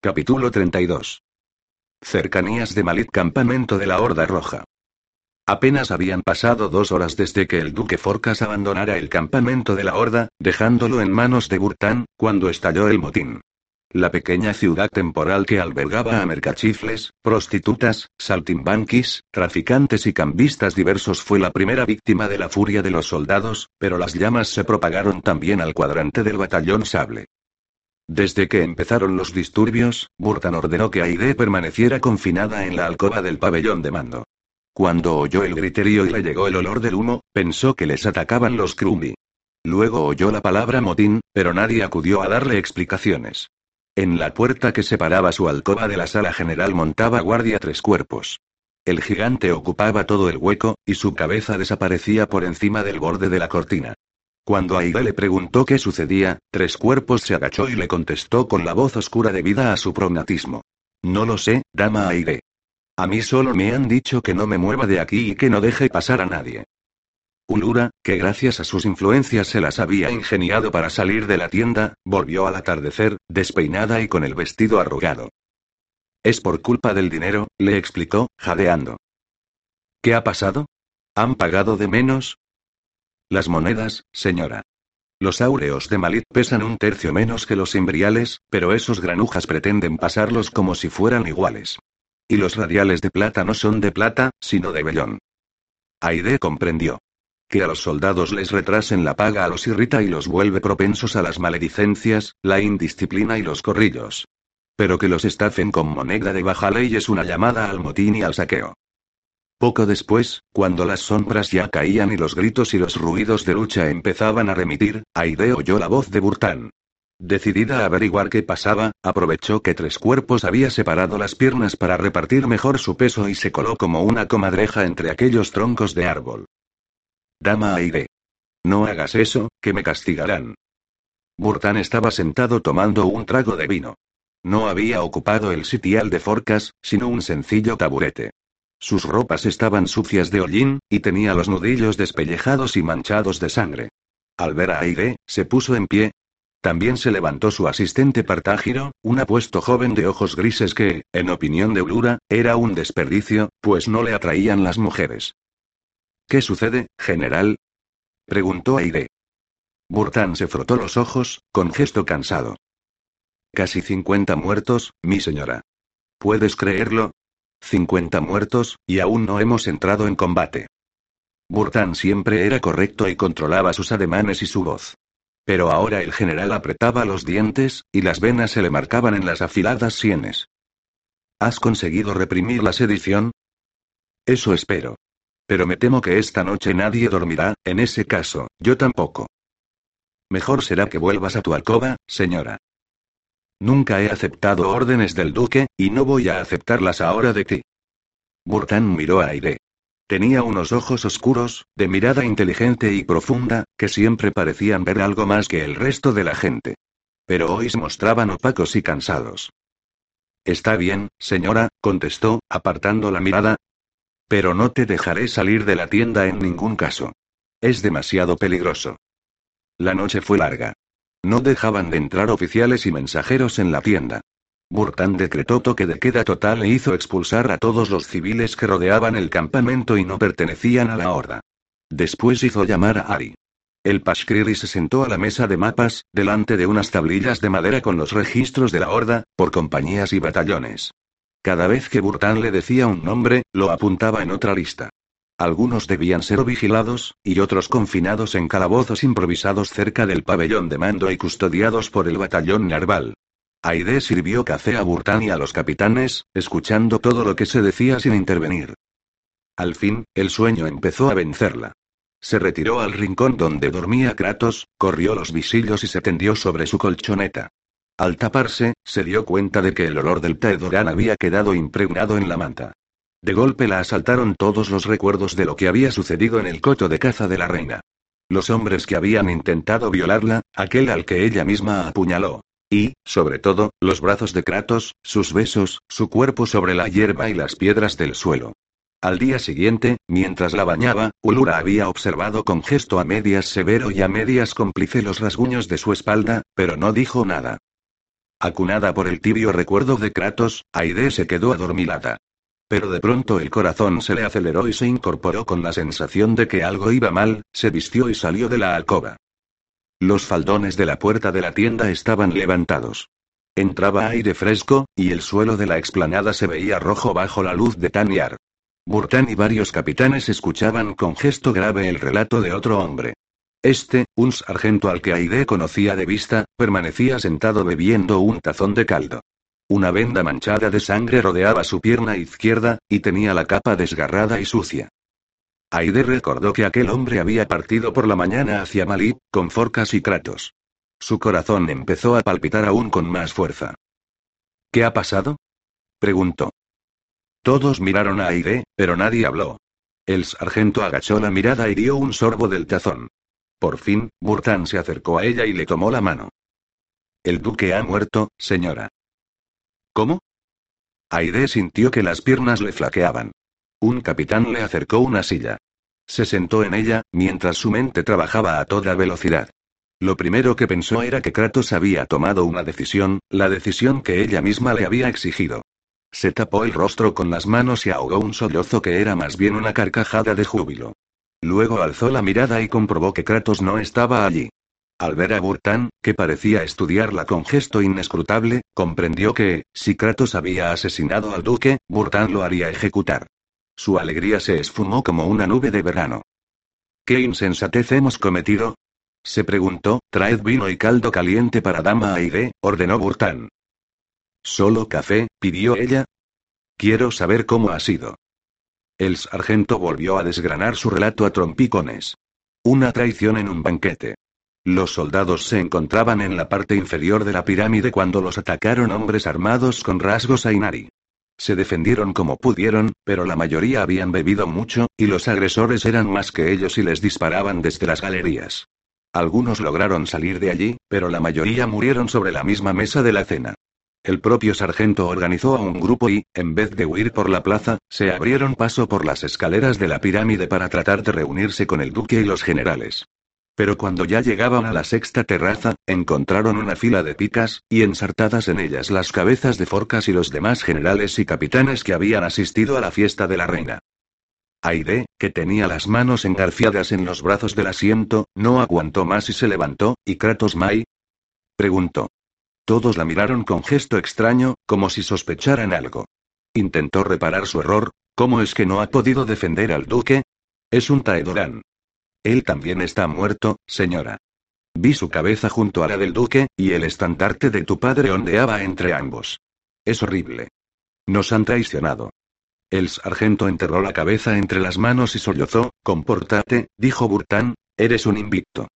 Capítulo 32. Cercanías de Malit Campamento de la Horda Roja. Apenas habían pasado dos horas desde que el duque Forcas abandonara el campamento de la Horda, dejándolo en manos de Burtán, cuando estalló el motín. La pequeña ciudad temporal que albergaba a mercachifles, prostitutas, saltimbanquis, traficantes y cambistas diversos fue la primera víctima de la furia de los soldados, pero las llamas se propagaron también al cuadrante del batallón Sable. Desde que empezaron los disturbios, Burtan ordenó que Aide permaneciera confinada en la alcoba del pabellón de mando. Cuando oyó el griterío y le llegó el olor del humo, pensó que les atacaban los Krumbi. Luego oyó la palabra motín, pero nadie acudió a darle explicaciones. En la puerta que separaba su alcoba de la sala general montaba guardia tres cuerpos. El gigante ocupaba todo el hueco, y su cabeza desaparecía por encima del borde de la cortina. Cuando Aide le preguntó qué sucedía, Tres Cuerpos se agachó y le contestó con la voz oscura debida a su prognatismo. No lo sé, dama Aide. A mí solo me han dicho que no me mueva de aquí y que no deje pasar a nadie. Ulura, que gracias a sus influencias se las había ingeniado para salir de la tienda, volvió al atardecer, despeinada y con el vestido arrugado. Es por culpa del dinero, le explicó, jadeando. ¿Qué ha pasado? ¿Han pagado de menos? Las monedas, señora. Los áureos de Malit pesan un tercio menos que los imbriales, pero esos granujas pretenden pasarlos como si fueran iguales. Y los radiales de plata no son de plata, sino de vellón. Aide comprendió. Que a los soldados les retrasen la paga a los irrita y los vuelve propensos a las maledicencias, la indisciplina y los corrillos. Pero que los estafen con moneda de baja ley es una llamada al motín y al saqueo. Poco después, cuando las sombras ya caían y los gritos y los ruidos de lucha empezaban a remitir, Aide oyó la voz de Burtán. Decidida a averiguar qué pasaba, aprovechó que tres cuerpos había separado las piernas para repartir mejor su peso y se coló como una comadreja entre aquellos troncos de árbol. Dama Aide. No hagas eso, que me castigarán. Burtán estaba sentado tomando un trago de vino. No había ocupado el sitial de forcas, sino un sencillo taburete. Sus ropas estaban sucias de hollín, y tenía los nudillos despellejados y manchados de sangre. Al ver a Aide, se puso en pie. También se levantó su asistente Partágiro, un apuesto joven de ojos grises que, en opinión de Ulura, era un desperdicio, pues no le atraían las mujeres. ¿Qué sucede, general? preguntó Aide. Burtán se frotó los ojos, con gesto cansado. Casi cincuenta muertos, mi señora. ¿Puedes creerlo? 50 muertos, y aún no hemos entrado en combate. Burtán siempre era correcto y controlaba sus ademanes y su voz. Pero ahora el general apretaba los dientes, y las venas se le marcaban en las afiladas sienes. ¿Has conseguido reprimir la sedición? Eso espero. Pero me temo que esta noche nadie dormirá, en ese caso, yo tampoco. Mejor será que vuelvas a tu alcoba, señora. Nunca he aceptado órdenes del duque, y no voy a aceptarlas ahora de ti. Burtán miró a Aide. Tenía unos ojos oscuros, de mirada inteligente y profunda, que siempre parecían ver algo más que el resto de la gente. Pero hoy se mostraban opacos y cansados. Está bien, señora, contestó, apartando la mirada. Pero no te dejaré salir de la tienda en ningún caso. Es demasiado peligroso. La noche fue larga. No dejaban de entrar oficiales y mensajeros en la tienda. Burtán decretó toque de queda total e hizo expulsar a todos los civiles que rodeaban el campamento y no pertenecían a la horda. Después hizo llamar a Ari. El Pashkriri se sentó a la mesa de mapas, delante de unas tablillas de madera con los registros de la horda, por compañías y batallones. Cada vez que Burtán le decía un nombre, lo apuntaba en otra lista. Algunos debían ser vigilados, y otros confinados en calabozos improvisados cerca del pabellón de mando y custodiados por el batallón Narval. Aide sirvió café a Burtán y a los capitanes, escuchando todo lo que se decía sin intervenir. Al fin, el sueño empezó a vencerla. Se retiró al rincón donde dormía Kratos, corrió los visillos y se tendió sobre su colchoneta. Al taparse, se dio cuenta de que el olor del Taedorán había quedado impregnado en la manta. De golpe la asaltaron todos los recuerdos de lo que había sucedido en el coto de caza de la reina. Los hombres que habían intentado violarla, aquel al que ella misma apuñaló. Y, sobre todo, los brazos de Kratos, sus besos, su cuerpo sobre la hierba y las piedras del suelo. Al día siguiente, mientras la bañaba, Ulura había observado con gesto a medias severo y a medias cómplice los rasguños de su espalda, pero no dijo nada. Acunada por el tibio recuerdo de Kratos, Aide se quedó adormilada. Pero de pronto el corazón se le aceleró y se incorporó con la sensación de que algo iba mal, se vistió y salió de la alcoba. Los faldones de la puerta de la tienda estaban levantados. Entraba aire fresco, y el suelo de la explanada se veía rojo bajo la luz de Tanyar. Burtán y varios capitanes escuchaban con gesto grave el relato de otro hombre. Este, un sargento al que Aide conocía de vista, permanecía sentado bebiendo un tazón de caldo. Una venda manchada de sangre rodeaba su pierna izquierda, y tenía la capa desgarrada y sucia. Aide recordó que aquel hombre había partido por la mañana hacia Malí, con Forcas y Kratos. Su corazón empezó a palpitar aún con más fuerza. ¿Qué ha pasado? preguntó. Todos miraron a Aide, pero nadie habló. El sargento agachó la mirada y dio un sorbo del tazón. Por fin, Burtán se acercó a ella y le tomó la mano. El duque ha muerto, señora. ¿Cómo? Aide sintió que las piernas le flaqueaban. Un capitán le acercó una silla. Se sentó en ella, mientras su mente trabajaba a toda velocidad. Lo primero que pensó era que Kratos había tomado una decisión, la decisión que ella misma le había exigido. Se tapó el rostro con las manos y ahogó un sollozo que era más bien una carcajada de júbilo. Luego alzó la mirada y comprobó que Kratos no estaba allí. Al ver a Burtán, que parecía estudiarla con gesto inescrutable, comprendió que, si Kratos había asesinado al duque, Burtán lo haría ejecutar. Su alegría se esfumó como una nube de verano. ¿Qué insensatez hemos cometido? Se preguntó, traed vino y caldo caliente para Dama Aide, ordenó Burtán. ¿Solo café? pidió ella. Quiero saber cómo ha sido. El sargento volvió a desgranar su relato a trompicones. Una traición en un banquete. Los soldados se encontraban en la parte inferior de la pirámide cuando los atacaron hombres armados con rasgos Ainari. Se defendieron como pudieron, pero la mayoría habían bebido mucho, y los agresores eran más que ellos y les disparaban desde las galerías. Algunos lograron salir de allí, pero la mayoría murieron sobre la misma mesa de la cena. El propio sargento organizó a un grupo y, en vez de huir por la plaza, se abrieron paso por las escaleras de la pirámide para tratar de reunirse con el duque y los generales. Pero cuando ya llegaban a la sexta terraza, encontraron una fila de picas, y ensartadas en ellas las cabezas de Forcas y los demás generales y capitanes que habían asistido a la fiesta de la reina. Aide, que tenía las manos engarciadas en los brazos del asiento, no aguantó más y se levantó, ¿y Kratos Mai? preguntó. Todos la miraron con gesto extraño, como si sospecharan algo. Intentó reparar su error, ¿cómo es que no ha podido defender al duque? Es un Taedorán. Él también está muerto, señora. Vi su cabeza junto a la del duque, y el estandarte de tu padre ondeaba entre ambos. Es horrible. Nos han traicionado. El sargento enterró la cabeza entre las manos y sollozó, compórtate, dijo Burtán, eres un invicto.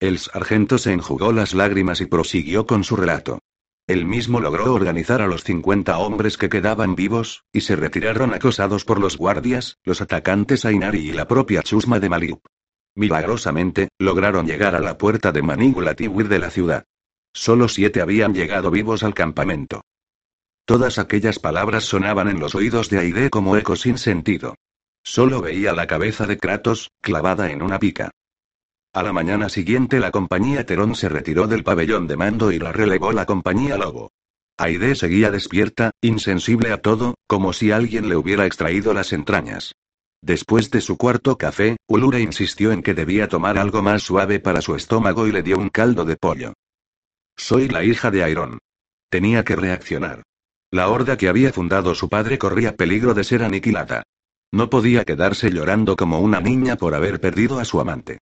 El sargento se enjugó las lágrimas y prosiguió con su relato. Él mismo logró organizar a los 50 hombres que quedaban vivos, y se retiraron acosados por los guardias, los atacantes Ainari y la propia chusma de Maliup. Milagrosamente, lograron llegar a la puerta de Manigulatiwir de la ciudad. Solo siete habían llegado vivos al campamento. Todas aquellas palabras sonaban en los oídos de Aide como eco sin sentido. Solo veía la cabeza de Kratos, clavada en una pica. A la mañana siguiente la compañía Terón se retiró del pabellón de mando y la relevó la compañía Lobo. Aide seguía despierta, insensible a todo, como si alguien le hubiera extraído las entrañas. Después de su cuarto café, Ulura insistió en que debía tomar algo más suave para su estómago y le dio un caldo de pollo. Soy la hija de Airón. Tenía que reaccionar. La horda que había fundado su padre corría peligro de ser aniquilada. No podía quedarse llorando como una niña por haber perdido a su amante.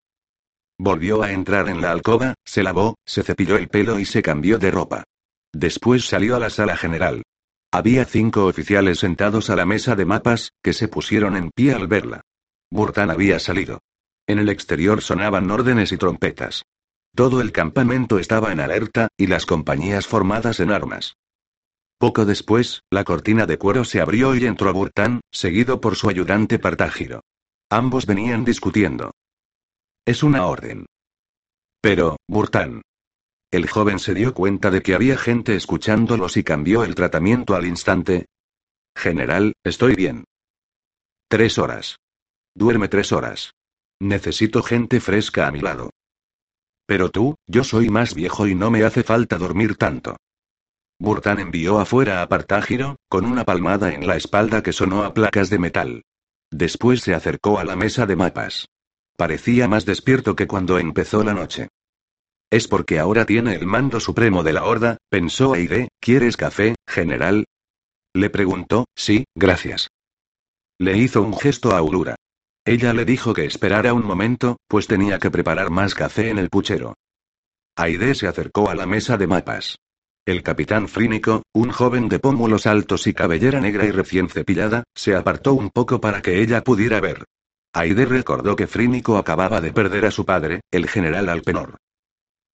Volvió a entrar en la alcoba, se lavó, se cepilló el pelo y se cambió de ropa. Después salió a la sala general. Había cinco oficiales sentados a la mesa de mapas, que se pusieron en pie al verla. Burtán había salido. En el exterior sonaban órdenes y trompetas. Todo el campamento estaba en alerta, y las compañías formadas en armas. Poco después, la cortina de cuero se abrió y entró Burtán, seguido por su ayudante Partágiro. Ambos venían discutiendo. Es una orden. Pero, Burtán. El joven se dio cuenta de que había gente escuchándolos y cambió el tratamiento al instante. General, estoy bien. Tres horas. Duerme tres horas. Necesito gente fresca a mi lado. Pero tú, yo soy más viejo y no me hace falta dormir tanto. Burtán envió afuera a Partágiro, con una palmada en la espalda que sonó a placas de metal. Después se acercó a la mesa de mapas. Parecía más despierto que cuando empezó la noche. Es porque ahora tiene el mando supremo de la horda, pensó Aide, ¿quieres café, general? Le preguntó, sí, gracias. Le hizo un gesto a Ulura. Ella le dijo que esperara un momento, pues tenía que preparar más café en el puchero. Aide se acercó a la mesa de mapas. El capitán Frínico, un joven de pómulos altos y cabellera negra y recién cepillada, se apartó un poco para que ella pudiera ver. Aide recordó que Frínico acababa de perder a su padre, el general Alpenor.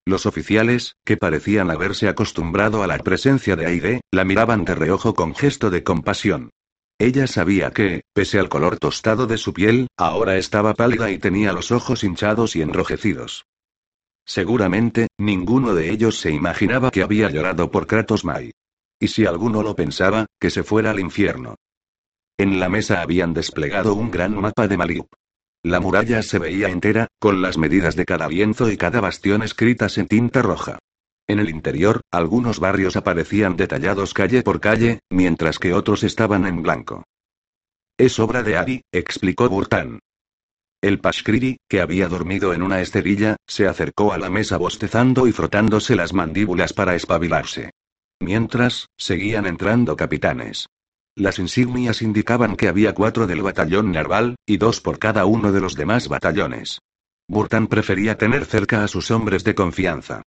Los oficiales, que parecían haberse acostumbrado a la presencia de Aide, la miraban de reojo con gesto de compasión. Ella sabía que, pese al color tostado de su piel, ahora estaba pálida y tenía los ojos hinchados y enrojecidos. Seguramente, ninguno de ellos se imaginaba que había llorado por Kratos Mai. Y si alguno lo pensaba, que se fuera al infierno. En la mesa habían desplegado un gran mapa de Maliup. La muralla se veía entera, con las medidas de cada lienzo y cada bastión escritas en tinta roja. En el interior, algunos barrios aparecían detallados calle por calle, mientras que otros estaban en blanco. Es obra de Ari, explicó Burtán. El Pashkriri, que había dormido en una esterilla, se acercó a la mesa bostezando y frotándose las mandíbulas para espabilarse. Mientras, seguían entrando capitanes. Las insignias indicaban que había cuatro del batallón Narval, y dos por cada uno de los demás batallones. Burtán prefería tener cerca a sus hombres de confianza.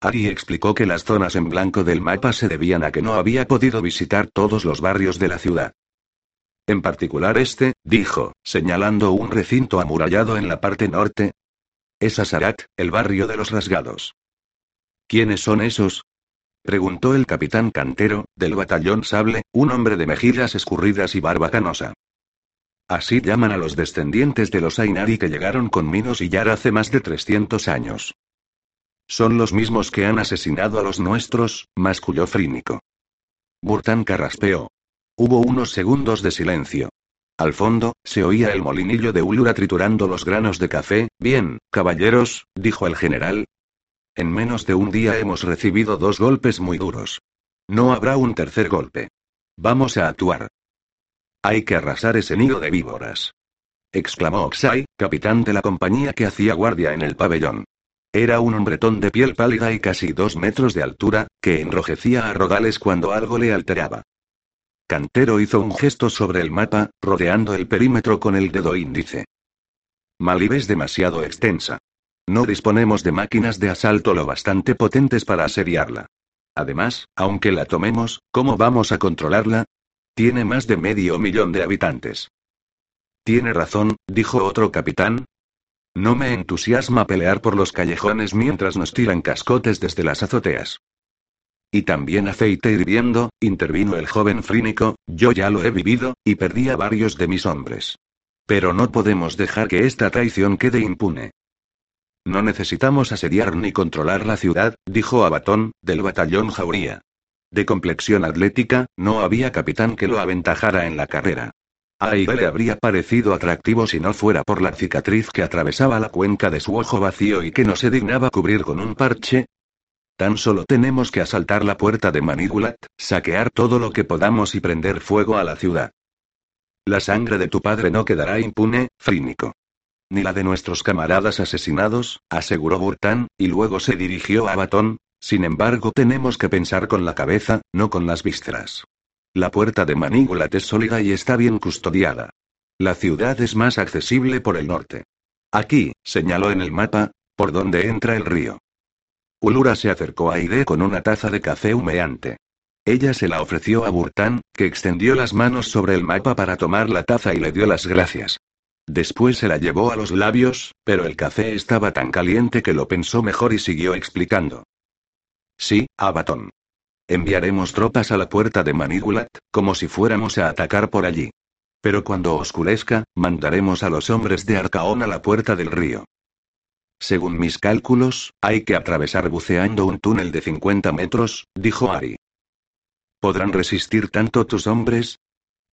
Ari explicó que las zonas en blanco del mapa se debían a que no había podido visitar todos los barrios de la ciudad. En particular este, dijo, señalando un recinto amurallado en la parte norte. Es Asarat, el barrio de los rasgados. ¿Quiénes son esos? Preguntó el capitán cantero, del batallón Sable, un hombre de mejillas escurridas y barba canosa. Así llaman a los descendientes de los Ainari que llegaron con Minos y Yar hace más de 300 años. Son los mismos que han asesinado a los nuestros, masculló Frínico. Burtán carraspeó. Hubo unos segundos de silencio. Al fondo, se oía el molinillo de Ulura triturando los granos de café. Bien, caballeros, dijo el general. En menos de un día hemos recibido dos golpes muy duros. No habrá un tercer golpe. Vamos a actuar. Hay que arrasar ese nido de víboras. exclamó Oxai, capitán de la compañía que hacía guardia en el pabellón. Era un hombretón de piel pálida y casi dos metros de altura, que enrojecía a rodales cuando algo le alteraba. Cantero hizo un gesto sobre el mapa, rodeando el perímetro con el dedo índice. Malib es demasiado extensa. No disponemos de máquinas de asalto lo bastante potentes para asediarla. Además, aunque la tomemos, ¿cómo vamos a controlarla? Tiene más de medio millón de habitantes. Tiene razón, dijo otro capitán. No me entusiasma pelear por los callejones mientras nos tiran cascotes desde las azoteas. Y también aceite hirviendo, intervino el joven frínico, yo ya lo he vivido, y perdí a varios de mis hombres. Pero no podemos dejar que esta traición quede impune. No necesitamos asediar ni controlar la ciudad, dijo Abatón, del batallón Jauría. De complexión atlética, no había capitán que lo aventajara en la carrera. A le habría parecido atractivo si no fuera por la cicatriz que atravesaba la cuenca de su ojo vacío y que no se dignaba cubrir con un parche, Tan solo tenemos que asaltar la puerta de Manigulat, saquear todo lo que podamos y prender fuego a la ciudad. La sangre de tu padre no quedará impune, Frínico. Ni la de nuestros camaradas asesinados, aseguró Burtán, y luego se dirigió a Batón. Sin embargo, tenemos que pensar con la cabeza, no con las vísceras. La puerta de Manigulat es sólida y está bien custodiada. La ciudad es más accesible por el norte. Aquí, señaló en el mapa, por donde entra el río. Ulura se acercó a Aide con una taza de café humeante. Ella se la ofreció a Burtán, que extendió las manos sobre el mapa para tomar la taza y le dio las gracias. Después se la llevó a los labios, pero el café estaba tan caliente que lo pensó mejor y siguió explicando. Sí, Abatón. Enviaremos tropas a la puerta de Manigulat, como si fuéramos a atacar por allí. Pero cuando oscurezca, mandaremos a los hombres de Arcaón a la puerta del río. Según mis cálculos, hay que atravesar buceando un túnel de 50 metros, dijo Ari. ¿Podrán resistir tanto tus hombres?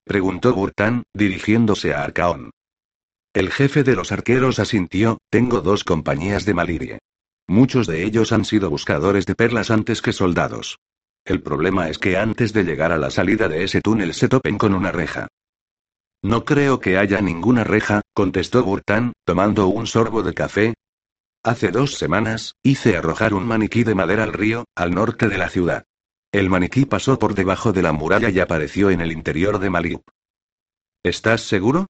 preguntó Burtán, dirigiéndose a Arcaón. El jefe de los arqueros asintió, tengo dos compañías de Malirie. Muchos de ellos han sido buscadores de perlas antes que soldados. El problema es que antes de llegar a la salida de ese túnel se topen con una reja. No creo que haya ninguna reja, contestó Burtán, tomando un sorbo de café. Hace dos semanas, hice arrojar un maniquí de madera al río, al norte de la ciudad. El maniquí pasó por debajo de la muralla y apareció en el interior de Maliup. ¿Estás seguro?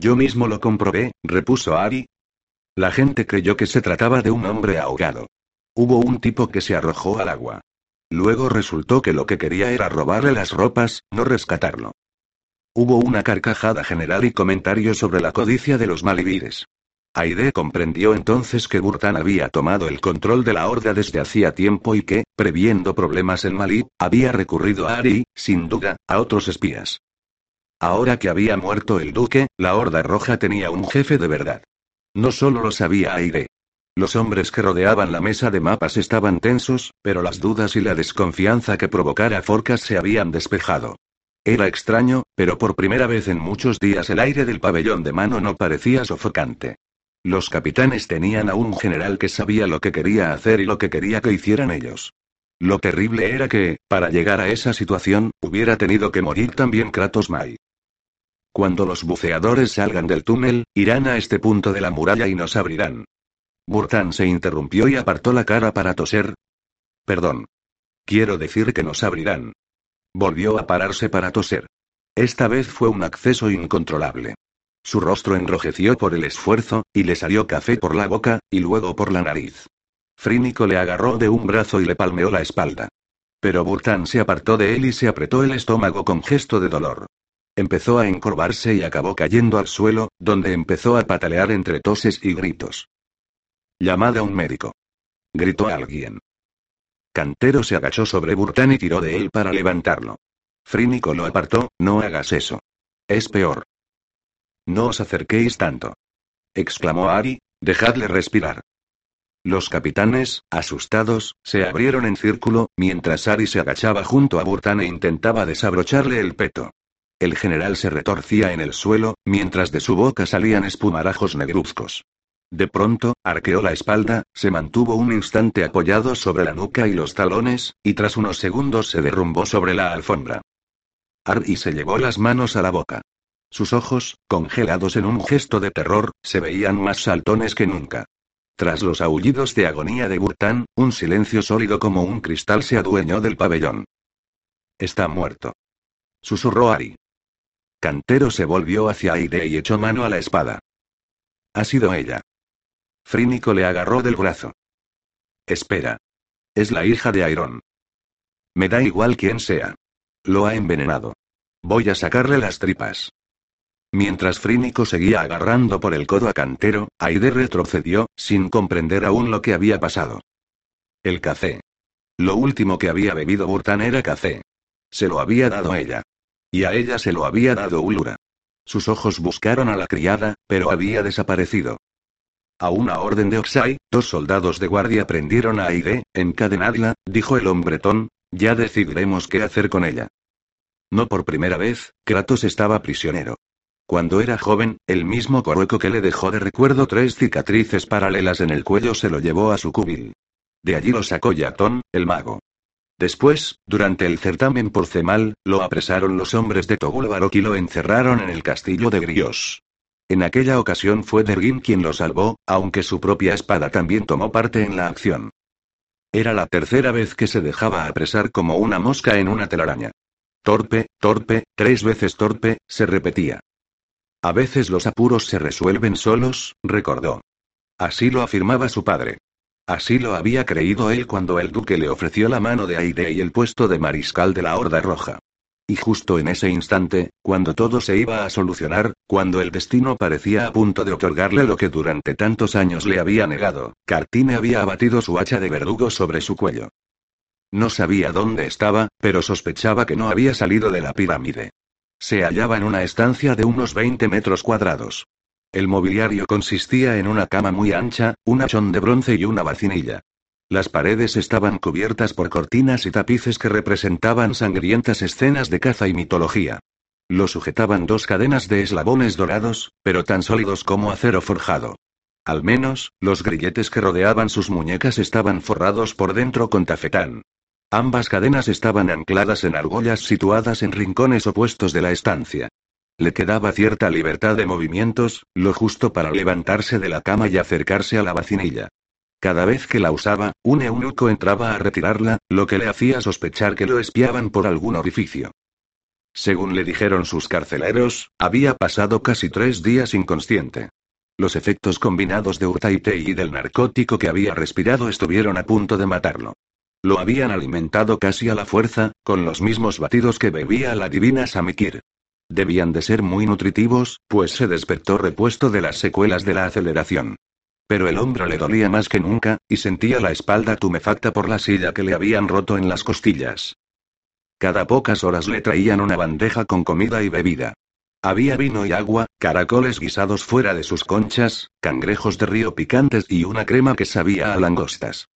Yo mismo lo comprobé, repuso Ari. La gente creyó que se trataba de un hombre ahogado. Hubo un tipo que se arrojó al agua. Luego resultó que lo que quería era robarle las ropas, no rescatarlo. Hubo una carcajada general y comentarios sobre la codicia de los malivires. Aide comprendió entonces que Burtan había tomado el control de la horda desde hacía tiempo y que, previendo problemas en Malí, había recurrido a Ari, sin duda, a otros espías. Ahora que había muerto el duque, la Horda Roja tenía un jefe de verdad. No solo lo sabía Aire. Los hombres que rodeaban la mesa de mapas estaban tensos, pero las dudas y la desconfianza que provocara Forcas se habían despejado. Era extraño, pero por primera vez en muchos días el aire del pabellón de mano no parecía sofocante. Los capitanes tenían a un general que sabía lo que quería hacer y lo que quería que hicieran ellos. Lo terrible era que, para llegar a esa situación, hubiera tenido que morir también Kratos Mai. Cuando los buceadores salgan del túnel, irán a este punto de la muralla y nos abrirán. Burtán se interrumpió y apartó la cara para toser. Perdón. Quiero decir que nos abrirán. Volvió a pararse para toser. Esta vez fue un acceso incontrolable. Su rostro enrojeció por el esfuerzo, y le salió café por la boca, y luego por la nariz. Frínico le agarró de un brazo y le palmeó la espalda. Pero Burtán se apartó de él y se apretó el estómago con gesto de dolor. Empezó a encorvarse y acabó cayendo al suelo, donde empezó a patalear entre toses y gritos. Llamad a un médico. Gritó alguien. Cantero se agachó sobre Burtán y tiró de él para levantarlo. Frínico lo apartó, no hagas eso. Es peor. No os acerquéis tanto. Exclamó Ari, dejadle respirar. Los capitanes, asustados, se abrieron en círculo, mientras Ari se agachaba junto a Burtán e intentaba desabrocharle el peto. El general se retorcía en el suelo, mientras de su boca salían espumarajos negruzcos. De pronto, arqueó la espalda, se mantuvo un instante apoyado sobre la nuca y los talones, y tras unos segundos se derrumbó sobre la alfombra. Arry se llevó las manos a la boca. Sus ojos, congelados en un gesto de terror, se veían más saltones que nunca. Tras los aullidos de agonía de Burtán, un silencio sólido como un cristal se adueñó del pabellón. Está muerto. Susurró Ari. Cantero se volvió hacia Aide y echó mano a la espada. Ha sido ella. Frínico le agarró del brazo. Espera. Es la hija de Airón. Me da igual quién sea. Lo ha envenenado. Voy a sacarle las tripas. Mientras Frínico seguía agarrando por el codo a Cantero, Aide retrocedió, sin comprender aún lo que había pasado. El café. Lo último que había bebido Burtán era café. Se lo había dado ella. Y a ella se lo había dado Ulura. Sus ojos buscaron a la criada, pero había desaparecido. A una orden de Oxai, dos soldados de guardia prendieron a Aide, encadenadla, dijo el hombretón, ya decidiremos qué hacer con ella. No por primera vez, Kratos estaba prisionero. Cuando era joven, el mismo Corueco que le dejó de recuerdo tres cicatrices paralelas en el cuello se lo llevó a su cubil. De allí lo sacó Yatón, el mago. Después, durante el certamen por Cemal, lo apresaron los hombres de Togul Barok y lo encerraron en el castillo de Grios. En aquella ocasión fue Dergin quien lo salvó, aunque su propia espada también tomó parte en la acción. Era la tercera vez que se dejaba apresar como una mosca en una telaraña. Torpe, torpe, tres veces torpe, se repetía. A veces los apuros se resuelven solos, recordó. Así lo afirmaba su padre. Así lo había creído él cuando el duque le ofreció la mano de Aide y el puesto de mariscal de la Horda Roja. Y justo en ese instante, cuando todo se iba a solucionar, cuando el destino parecía a punto de otorgarle lo que durante tantos años le había negado, Cartine había abatido su hacha de verdugo sobre su cuello. No sabía dónde estaba, pero sospechaba que no había salido de la pirámide. Se hallaba en una estancia de unos 20 metros cuadrados. El mobiliario consistía en una cama muy ancha, un hachón de bronce y una vacinilla. Las paredes estaban cubiertas por cortinas y tapices que representaban sangrientas escenas de caza y mitología. Lo sujetaban dos cadenas de eslabones dorados, pero tan sólidos como acero forjado. Al menos, los grilletes que rodeaban sus muñecas estaban forrados por dentro con tafetán. Ambas cadenas estaban ancladas en argollas situadas en rincones opuestos de la estancia. Le quedaba cierta libertad de movimientos, lo justo para levantarse de la cama y acercarse a la vacinilla. Cada vez que la usaba, un eunuco entraba a retirarla, lo que le hacía sospechar que lo espiaban por algún orificio. Según le dijeron sus carceleros, había pasado casi tres días inconsciente. Los efectos combinados de urtaite y del narcótico que había respirado estuvieron a punto de matarlo. Lo habían alimentado casi a la fuerza, con los mismos batidos que bebía la divina Samikir. Debían de ser muy nutritivos, pues se despertó repuesto de las secuelas de la aceleración. Pero el hombro le dolía más que nunca, y sentía la espalda tumefacta por la silla que le habían roto en las costillas. Cada pocas horas le traían una bandeja con comida y bebida. Había vino y agua, caracoles guisados fuera de sus conchas, cangrejos de río picantes y una crema que sabía a langostas.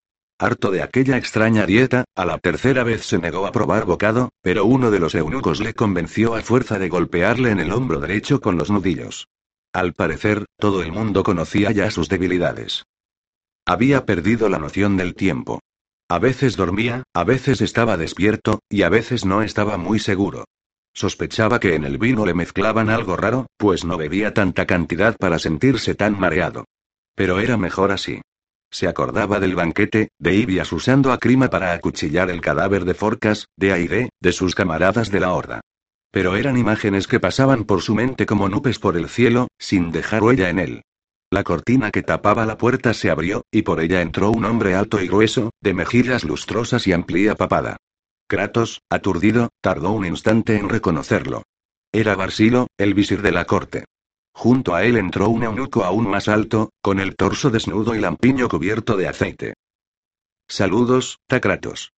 Harto de aquella extraña dieta, a la tercera vez se negó a probar bocado, pero uno de los eunucos le convenció a fuerza de golpearle en el hombro derecho con los nudillos. Al parecer, todo el mundo conocía ya sus debilidades. Había perdido la noción del tiempo. A veces dormía, a veces estaba despierto, y a veces no estaba muy seguro. Sospechaba que en el vino le mezclaban algo raro, pues no bebía tanta cantidad para sentirse tan mareado. Pero era mejor así. Se acordaba del banquete, de Ibias usando a Crima para acuchillar el cadáver de Forcas, de Aire, de sus camaradas de la horda. Pero eran imágenes que pasaban por su mente como nubes por el cielo, sin dejar huella en él. La cortina que tapaba la puerta se abrió, y por ella entró un hombre alto y grueso, de mejillas lustrosas y amplia papada. Kratos, aturdido, tardó un instante en reconocerlo. Era Barsilo, el visir de la corte. Junto a él entró un eunuco aún más alto, con el torso desnudo y lampiño cubierto de aceite. Saludos, Takratos.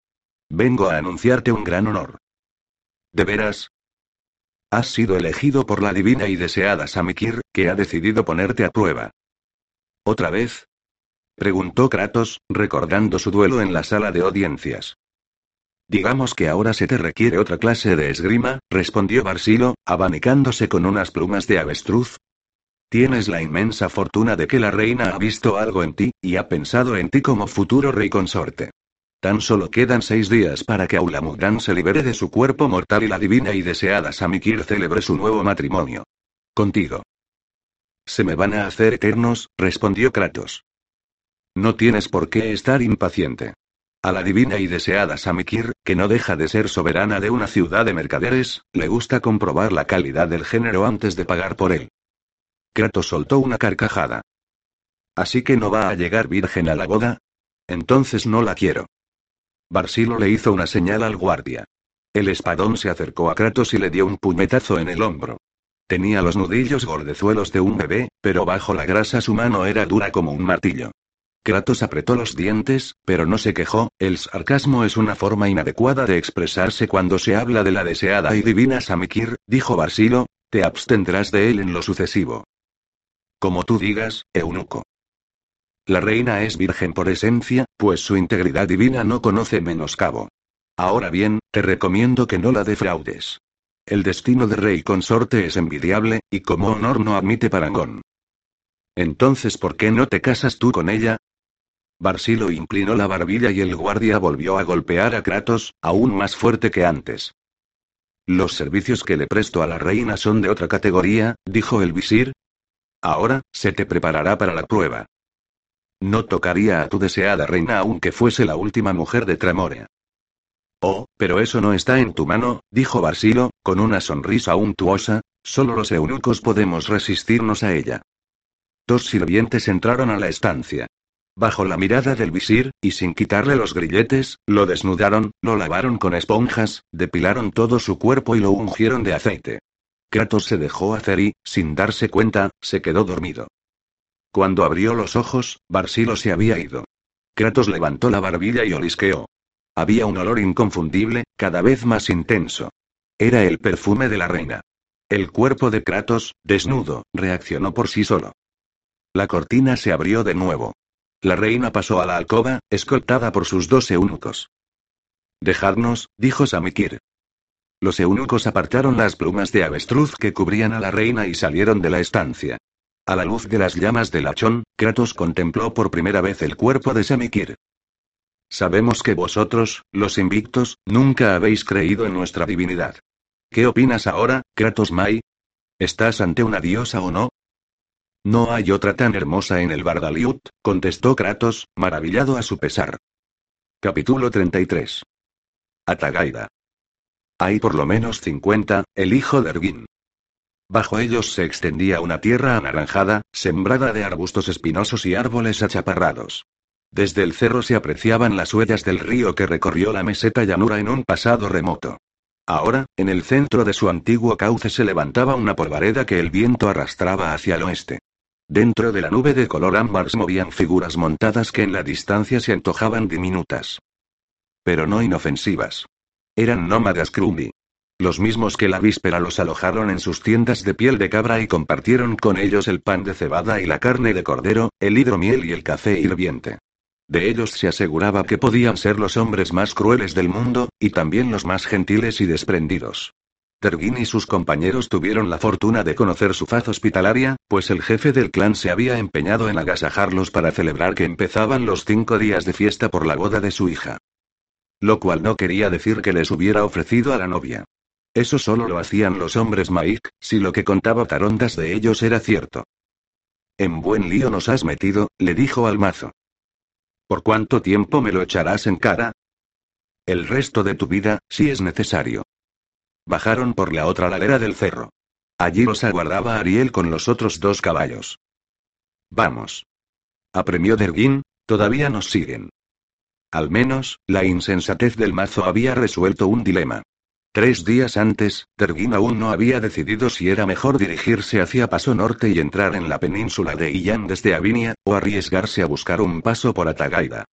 Vengo a anunciarte un gran honor. ¿De veras? Has sido elegido por la divina y deseada Samikir, que ha decidido ponerte a prueba. ¿Otra vez? preguntó Kratos, recordando su duelo en la sala de audiencias. Digamos que ahora se te requiere otra clase de esgrima, respondió Barsilo, abanicándose con unas plumas de avestruz. Tienes la inmensa fortuna de que la reina ha visto algo en ti, y ha pensado en ti como futuro rey consorte. Tan solo quedan seis días para que Aulamudán se libere de su cuerpo mortal y la divina y deseada Samikir celebre su nuevo matrimonio. Contigo. Se me van a hacer eternos, respondió Kratos. No tienes por qué estar impaciente. A la divina y deseada Samikir, que no deja de ser soberana de una ciudad de mercaderes, le gusta comprobar la calidad del género antes de pagar por él. Kratos soltó una carcajada. ¿Así que no va a llegar virgen a la boda? Entonces no la quiero. Barsilo le hizo una señal al guardia. El espadón se acercó a Kratos y le dio un puñetazo en el hombro. Tenía los nudillos gordezuelos de un bebé, pero bajo la grasa su mano era dura como un martillo. Kratos apretó los dientes, pero no se quejó, el sarcasmo es una forma inadecuada de expresarse cuando se habla de la deseada y divina Samikir, dijo Barsilo, te abstendrás de él en lo sucesivo. Como tú digas, eunuco. La reina es virgen por esencia, pues su integridad divina no conoce menoscabo. Ahora bien, te recomiendo que no la defraudes. El destino de rey consorte es envidiable, y como honor no admite parangón. Entonces, ¿por qué no te casas tú con ella? Barsilo inclinó la barbilla y el guardia volvió a golpear a Kratos, aún más fuerte que antes. Los servicios que le presto a la reina son de otra categoría, dijo el visir. Ahora, se te preparará para la prueba. No tocaría a tu deseada reina aunque fuese la última mujer de Tramorea. Oh, pero eso no está en tu mano, dijo Barsilo, con una sonrisa untuosa, solo los eunucos podemos resistirnos a ella. Dos sirvientes entraron a la estancia. Bajo la mirada del visir, y sin quitarle los grilletes, lo desnudaron, lo lavaron con esponjas, depilaron todo su cuerpo y lo ungieron de aceite. Kratos se dejó hacer y, sin darse cuenta, se quedó dormido. Cuando abrió los ojos, Barsilo se había ido. Kratos levantó la barbilla y olisqueó. Había un olor inconfundible, cada vez más intenso. Era el perfume de la reina. El cuerpo de Kratos, desnudo, reaccionó por sí solo. La cortina se abrió de nuevo. La reina pasó a la alcoba, escoltada por sus dos eunucos. Dejadnos, dijo Samikir. Los eunucos apartaron las plumas de avestruz que cubrían a la reina y salieron de la estancia. A la luz de las llamas del hachón, Kratos contempló por primera vez el cuerpo de Samikir. Sabemos que vosotros, los invictos, nunca habéis creído en nuestra divinidad. ¿Qué opinas ahora, Kratos Mai? ¿Estás ante una diosa o no? No hay otra tan hermosa en el Bardaliut, contestó Kratos, maravillado a su pesar. Capítulo 33. Atagaida. Hay por lo menos 50, el hijo de Ergin. Bajo ellos se extendía una tierra anaranjada, sembrada de arbustos espinosos y árboles achaparrados. Desde el cerro se apreciaban las huellas del río que recorrió la meseta llanura en un pasado remoto. Ahora, en el centro de su antiguo cauce se levantaba una polvareda que el viento arrastraba hacia el oeste. Dentro de la nube de color ámbar se movían figuras montadas que en la distancia se antojaban diminutas. Pero no inofensivas. Eran nómadas Krumi. Los mismos que la víspera los alojaron en sus tiendas de piel de cabra y compartieron con ellos el pan de cebada y la carne de cordero, el hidromiel y el café hirviente. De ellos se aseguraba que podían ser los hombres más crueles del mundo, y también los más gentiles y desprendidos. Tergin y sus compañeros tuvieron la fortuna de conocer su faz hospitalaria, pues el jefe del clan se había empeñado en agasajarlos para celebrar que empezaban los cinco días de fiesta por la boda de su hija. Lo cual no quería decir que les hubiera ofrecido a la novia. Eso solo lo hacían los hombres Maik, si lo que contaba Tarondas de ellos era cierto. En buen lío nos has metido, le dijo al mazo. ¿Por cuánto tiempo me lo echarás en cara? El resto de tu vida, si es necesario. Bajaron por la otra ladera del cerro. Allí los aguardaba Ariel con los otros dos caballos. Vamos. Apremió Derguín, todavía nos siguen. Al menos, la insensatez del mazo había resuelto un dilema. Tres días antes, Terguín aún no había decidido si era mejor dirigirse hacia Paso Norte y entrar en la península de Illán desde Avinia, o arriesgarse a buscar un paso por Atagaida.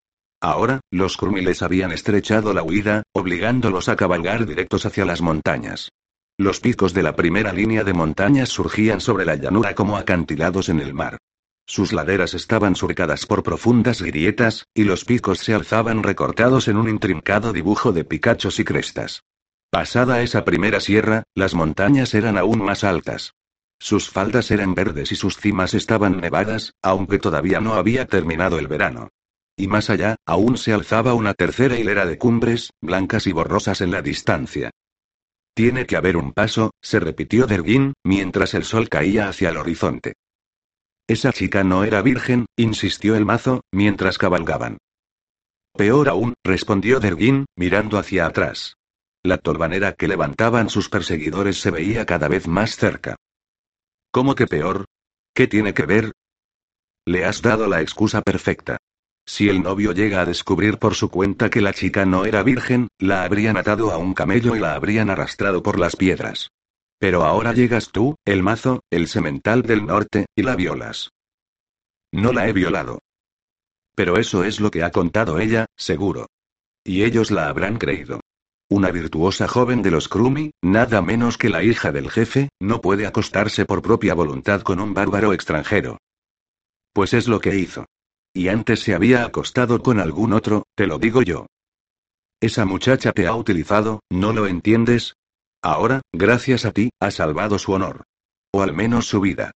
Ahora, los Krumiles habían estrechado la huida, obligándolos a cabalgar directos hacia las montañas. Los picos de la primera línea de montañas surgían sobre la llanura como acantilados en el mar. Sus laderas estaban surcadas por profundas grietas, y los picos se alzaban recortados en un intrincado dibujo de picachos y crestas. Pasada esa primera sierra, las montañas eran aún más altas. Sus faldas eran verdes y sus cimas estaban nevadas, aunque todavía no había terminado el verano. Y más allá, aún se alzaba una tercera hilera de cumbres, blancas y borrosas en la distancia. Tiene que haber un paso, se repitió Derguín, mientras el sol caía hacia el horizonte. Esa chica no era virgen, insistió el mazo, mientras cabalgaban. Peor aún, respondió Derguín, mirando hacia atrás. La tolvanera que levantaban sus perseguidores se veía cada vez más cerca. ¿Cómo que peor? ¿Qué tiene que ver? Le has dado la excusa perfecta. Si el novio llega a descubrir por su cuenta que la chica no era virgen, la habrían atado a un camello y la habrían arrastrado por las piedras. Pero ahora llegas tú, el mazo, el semental del norte, y la violas. No la he violado. Pero eso es lo que ha contado ella, seguro. Y ellos la habrán creído. Una virtuosa joven de los Krumi, nada menos que la hija del jefe, no puede acostarse por propia voluntad con un bárbaro extranjero. Pues es lo que hizo. Y antes se había acostado con algún otro, te lo digo yo. Esa muchacha te ha utilizado, ¿no lo entiendes? Ahora, gracias a ti, ha salvado su honor. O al menos su vida.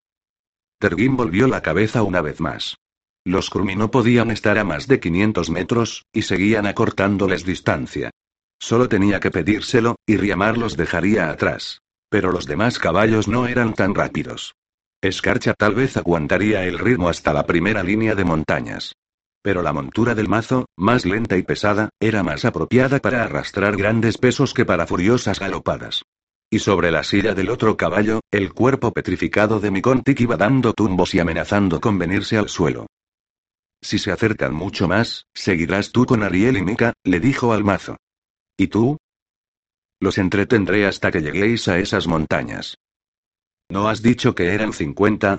Tergin volvió la cabeza una vez más. Los Krumi no podían estar a más de 500 metros, y seguían acortándoles distancia. Solo tenía que pedírselo, y Riamar los dejaría atrás. Pero los demás caballos no eran tan rápidos. Escarcha tal vez aguantaría el ritmo hasta la primera línea de montañas. Pero la montura del mazo, más lenta y pesada, era más apropiada para arrastrar grandes pesos que para furiosas galopadas. Y sobre la silla del otro caballo, el cuerpo petrificado de Mikontik iba dando tumbos y amenazando con venirse al suelo. Si se acercan mucho más, seguirás tú con Ariel y Mika, le dijo al mazo. ¿Y tú? Los entretendré hasta que lleguéis a esas montañas. ¿No has dicho que eran 50?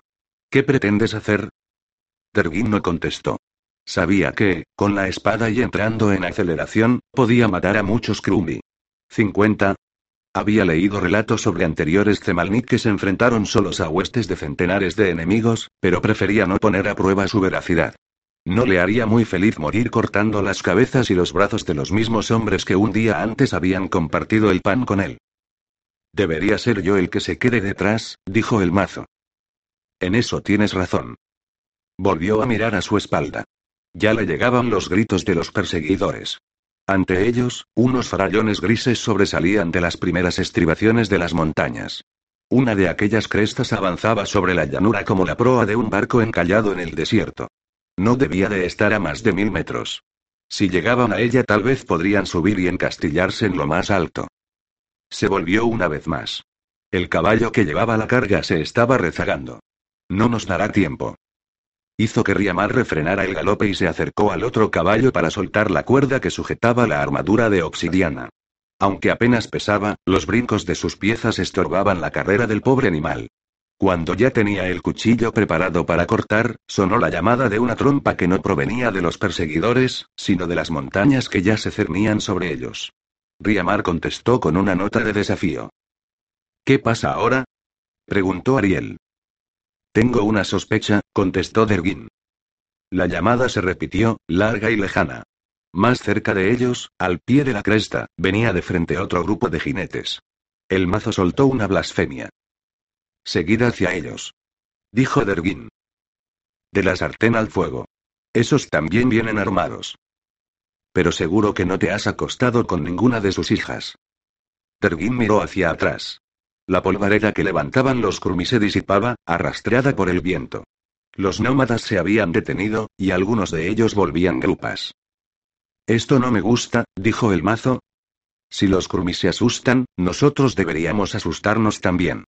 ¿Qué pretendes hacer? Tergin no contestó. Sabía que, con la espada y entrando en aceleración, podía matar a muchos Krumi. ¿50? Había leído relatos sobre anteriores Zemalnik que se enfrentaron solos a huestes de centenares de enemigos, pero prefería no poner a prueba su veracidad. No le haría muy feliz morir cortando las cabezas y los brazos de los mismos hombres que un día antes habían compartido el pan con él. Debería ser yo el que se quede detrás, dijo el mazo. En eso tienes razón. Volvió a mirar a su espalda. Ya le llegaban los gritos de los perseguidores. Ante ellos, unos farallones grises sobresalían de las primeras estribaciones de las montañas. Una de aquellas crestas avanzaba sobre la llanura como la proa de un barco encallado en el desierto. No debía de estar a más de mil metros. Si llegaban a ella tal vez podrían subir y encastillarse en lo más alto. Se volvió una vez más. El caballo que llevaba la carga se estaba rezagando. No nos dará tiempo. Hizo que Riamar refrenara el galope y se acercó al otro caballo para soltar la cuerda que sujetaba la armadura de obsidiana. Aunque apenas pesaba, los brincos de sus piezas estorbaban la carrera del pobre animal. Cuando ya tenía el cuchillo preparado para cortar, sonó la llamada de una trompa que no provenía de los perseguidores, sino de las montañas que ya se cernían sobre ellos. Riamar contestó con una nota de desafío. ¿Qué pasa ahora? preguntó Ariel. Tengo una sospecha, contestó Derguin. La llamada se repitió, larga y lejana. Más cerca de ellos, al pie de la cresta, venía de frente otro grupo de jinetes. El mazo soltó una blasfemia. Seguid hacia ellos. Dijo Derguin. De la sartén al fuego. Esos también vienen armados. Pero seguro que no te has acostado con ninguna de sus hijas. Derguin miró hacia atrás. La polvareda que levantaban los Krumi se disipaba, arrastrada por el viento. Los nómadas se habían detenido, y algunos de ellos volvían grupas. Esto no me gusta, dijo el mazo. Si los Krumi se asustan, nosotros deberíamos asustarnos también.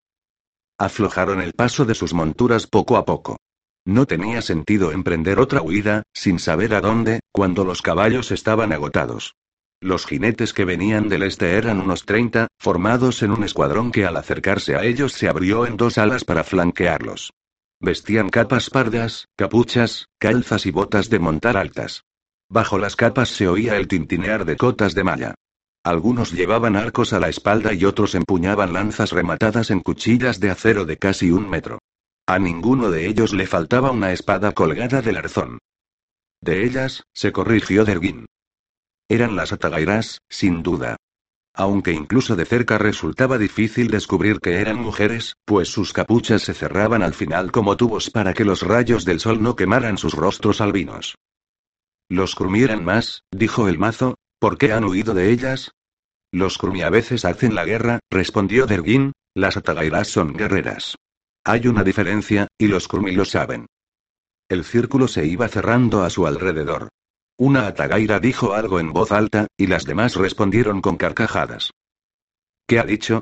Aflojaron el paso de sus monturas poco a poco. No tenía sentido emprender otra huida, sin saber a dónde, cuando los caballos estaban agotados. Los jinetes que venían del este eran unos 30, formados en un escuadrón que al acercarse a ellos se abrió en dos alas para flanquearlos. Vestían capas pardas, capuchas, calzas y botas de montar altas. Bajo las capas se oía el tintinear de cotas de malla. Algunos llevaban arcos a la espalda y otros empuñaban lanzas rematadas en cuchillas de acero de casi un metro. A ninguno de ellos le faltaba una espada colgada del arzón. De ellas, se corrigió Derguin. Eran las atagairas, sin duda. Aunque incluso de cerca resultaba difícil descubrir que eran mujeres, pues sus capuchas se cerraban al final como tubos para que los rayos del sol no quemaran sus rostros albinos. Los crumieran más, dijo el mazo, ¿Por qué han huido de ellas? Los Krumi a veces hacen la guerra, respondió Dergin, las Atagairas son guerreras. Hay una diferencia, y los Krumi lo saben. El círculo se iba cerrando a su alrededor. Una Atagaira dijo algo en voz alta, y las demás respondieron con carcajadas. ¿Qué ha dicho?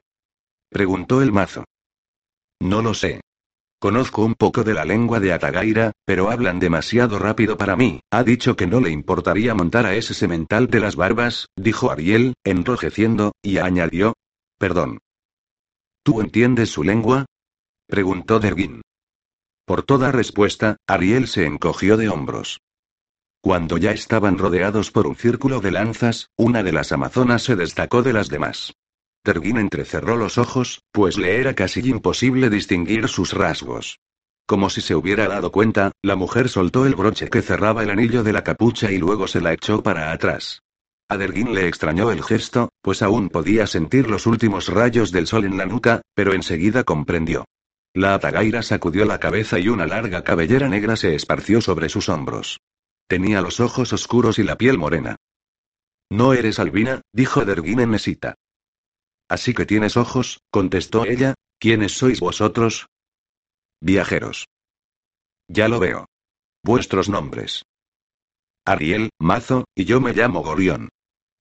preguntó el mazo. No lo sé. Conozco un poco de la lengua de Atagaira, pero hablan demasiado rápido para mí. Ha dicho que no le importaría montar a ese semental de las barbas, dijo Ariel, enrojeciendo, y añadió. Perdón. ¿Tú entiendes su lengua? Preguntó Derguin. Por toda respuesta, Ariel se encogió de hombros. Cuando ya estaban rodeados por un círculo de lanzas, una de las amazonas se destacó de las demás. Terguín entrecerró los ojos, pues le era casi imposible distinguir sus rasgos. Como si se hubiera dado cuenta, la mujer soltó el broche que cerraba el anillo de la capucha y luego se la echó para atrás. A Derguín le extrañó el gesto, pues aún podía sentir los últimos rayos del sol en la nuca, pero enseguida comprendió. La atagaira sacudió la cabeza y una larga cabellera negra se esparció sobre sus hombros. Tenía los ojos oscuros y la piel morena. No eres albina, dijo Derguín en mesita. Así que tienes ojos, contestó ella, ¿quiénes sois vosotros? Viajeros. Ya lo veo. Vuestros nombres. Ariel, Mazo, y yo me llamo Gorión.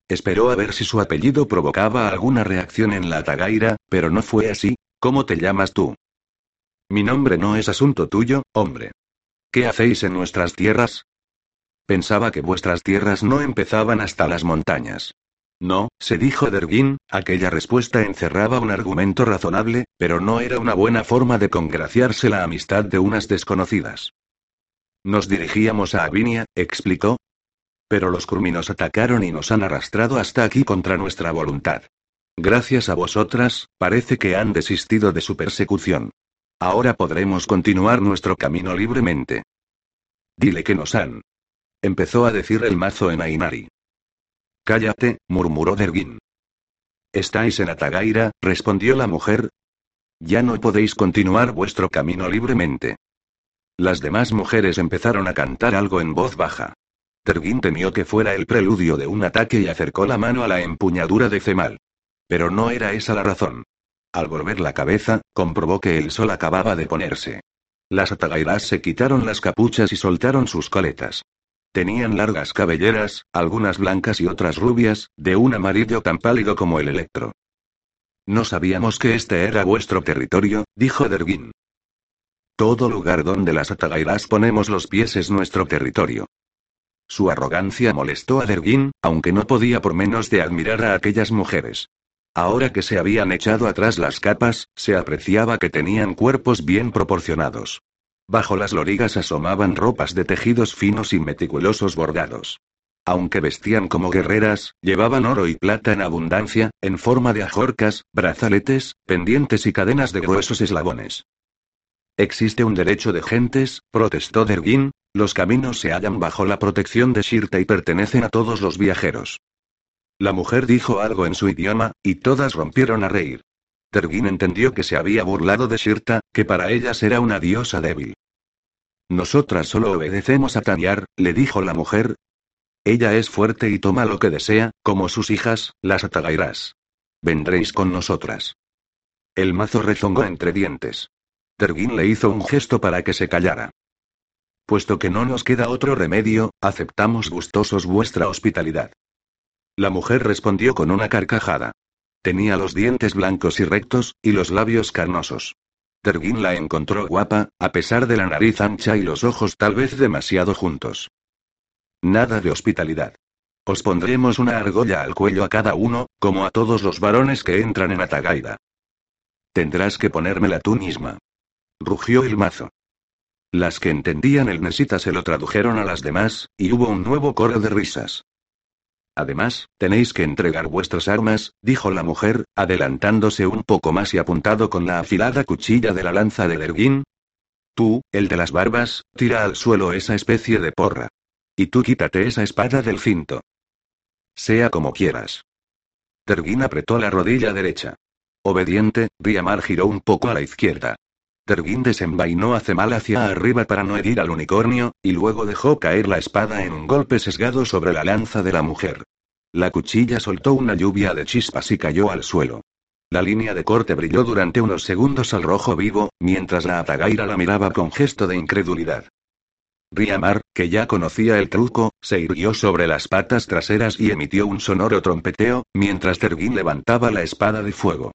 Esperó a ver si su apellido provocaba alguna reacción en la Tagaira, pero no fue así. ¿Cómo te llamas tú? Mi nombre no es asunto tuyo, hombre. ¿Qué hacéis en nuestras tierras? Pensaba que vuestras tierras no empezaban hasta las montañas. No, se dijo Derguin, aquella respuesta encerraba un argumento razonable, pero no era una buena forma de congraciarse la amistad de unas desconocidas. Nos dirigíamos a Avinia, explicó. Pero los curminos atacaron y nos han arrastrado hasta aquí contra nuestra voluntad. Gracias a vosotras, parece que han desistido de su persecución. Ahora podremos continuar nuestro camino libremente. Dile que nos han. Empezó a decir el mazo en Ainari. Cállate, murmuró Derguin. Estáis en Atagaira, respondió la mujer. Ya no podéis continuar vuestro camino libremente. Las demás mujeres empezaron a cantar algo en voz baja. Terguín temió que fuera el preludio de un ataque y acercó la mano a la empuñadura de Cemal. Pero no era esa la razón. Al volver la cabeza, comprobó que el sol acababa de ponerse. Las atagairas se quitaron las capuchas y soltaron sus coletas. Tenían largas cabelleras, algunas blancas y otras rubias, de un amarillo tan pálido como el electro. No sabíamos que este era vuestro territorio, dijo Derguin. Todo lugar donde las atagairas ponemos los pies es nuestro territorio. Su arrogancia molestó a Derguin, aunque no podía por menos de admirar a aquellas mujeres. Ahora que se habían echado atrás las capas, se apreciaba que tenían cuerpos bien proporcionados. Bajo las lorigas asomaban ropas de tejidos finos y meticulosos bordados. Aunque vestían como guerreras, llevaban oro y plata en abundancia, en forma de ajorcas, brazaletes, pendientes y cadenas de gruesos eslabones. Existe un derecho de gentes, protestó Derguin, los caminos se hallan bajo la protección de Shirta y pertenecen a todos los viajeros. La mujer dijo algo en su idioma, y todas rompieron a reír. Tergin entendió que se había burlado de Shirta, que para ellas era una diosa débil. Nosotras solo obedecemos a Tanyar, le dijo la mujer. Ella es fuerte y toma lo que desea, como sus hijas, las Atagairas. Vendréis con nosotras. El mazo rezongó entre dientes. Tergin le hizo un gesto para que se callara. Puesto que no nos queda otro remedio, aceptamos gustosos vuestra hospitalidad. La mujer respondió con una carcajada. Tenía los dientes blancos y rectos, y los labios carnosos. Terguín la encontró guapa, a pesar de la nariz ancha y los ojos tal vez demasiado juntos. Nada de hospitalidad. Os pondremos una argolla al cuello a cada uno, como a todos los varones que entran en Atagaida. Tendrás que ponérmela tú misma. Rugió el mazo. Las que entendían el Nesita se lo tradujeron a las demás, y hubo un nuevo coro de risas. Además, tenéis que entregar vuestras armas, dijo la mujer, adelantándose un poco más y apuntado con la afilada cuchilla de la lanza de Derguín. Tú, el de las barbas, tira al suelo esa especie de porra. Y tú quítate esa espada del cinto. Sea como quieras. Derguín apretó la rodilla derecha. Obediente, Riamar giró un poco a la izquierda. Terguín desenvainó a Cemal hacia arriba para no herir al unicornio, y luego dejó caer la espada en un golpe sesgado sobre la lanza de la mujer. La cuchilla soltó una lluvia de chispas y cayó al suelo. La línea de corte brilló durante unos segundos al rojo vivo, mientras la Atagaira la miraba con gesto de incredulidad. Riamar, que ya conocía el truco, se irguió sobre las patas traseras y emitió un sonoro trompeteo, mientras Terguín levantaba la espada de fuego.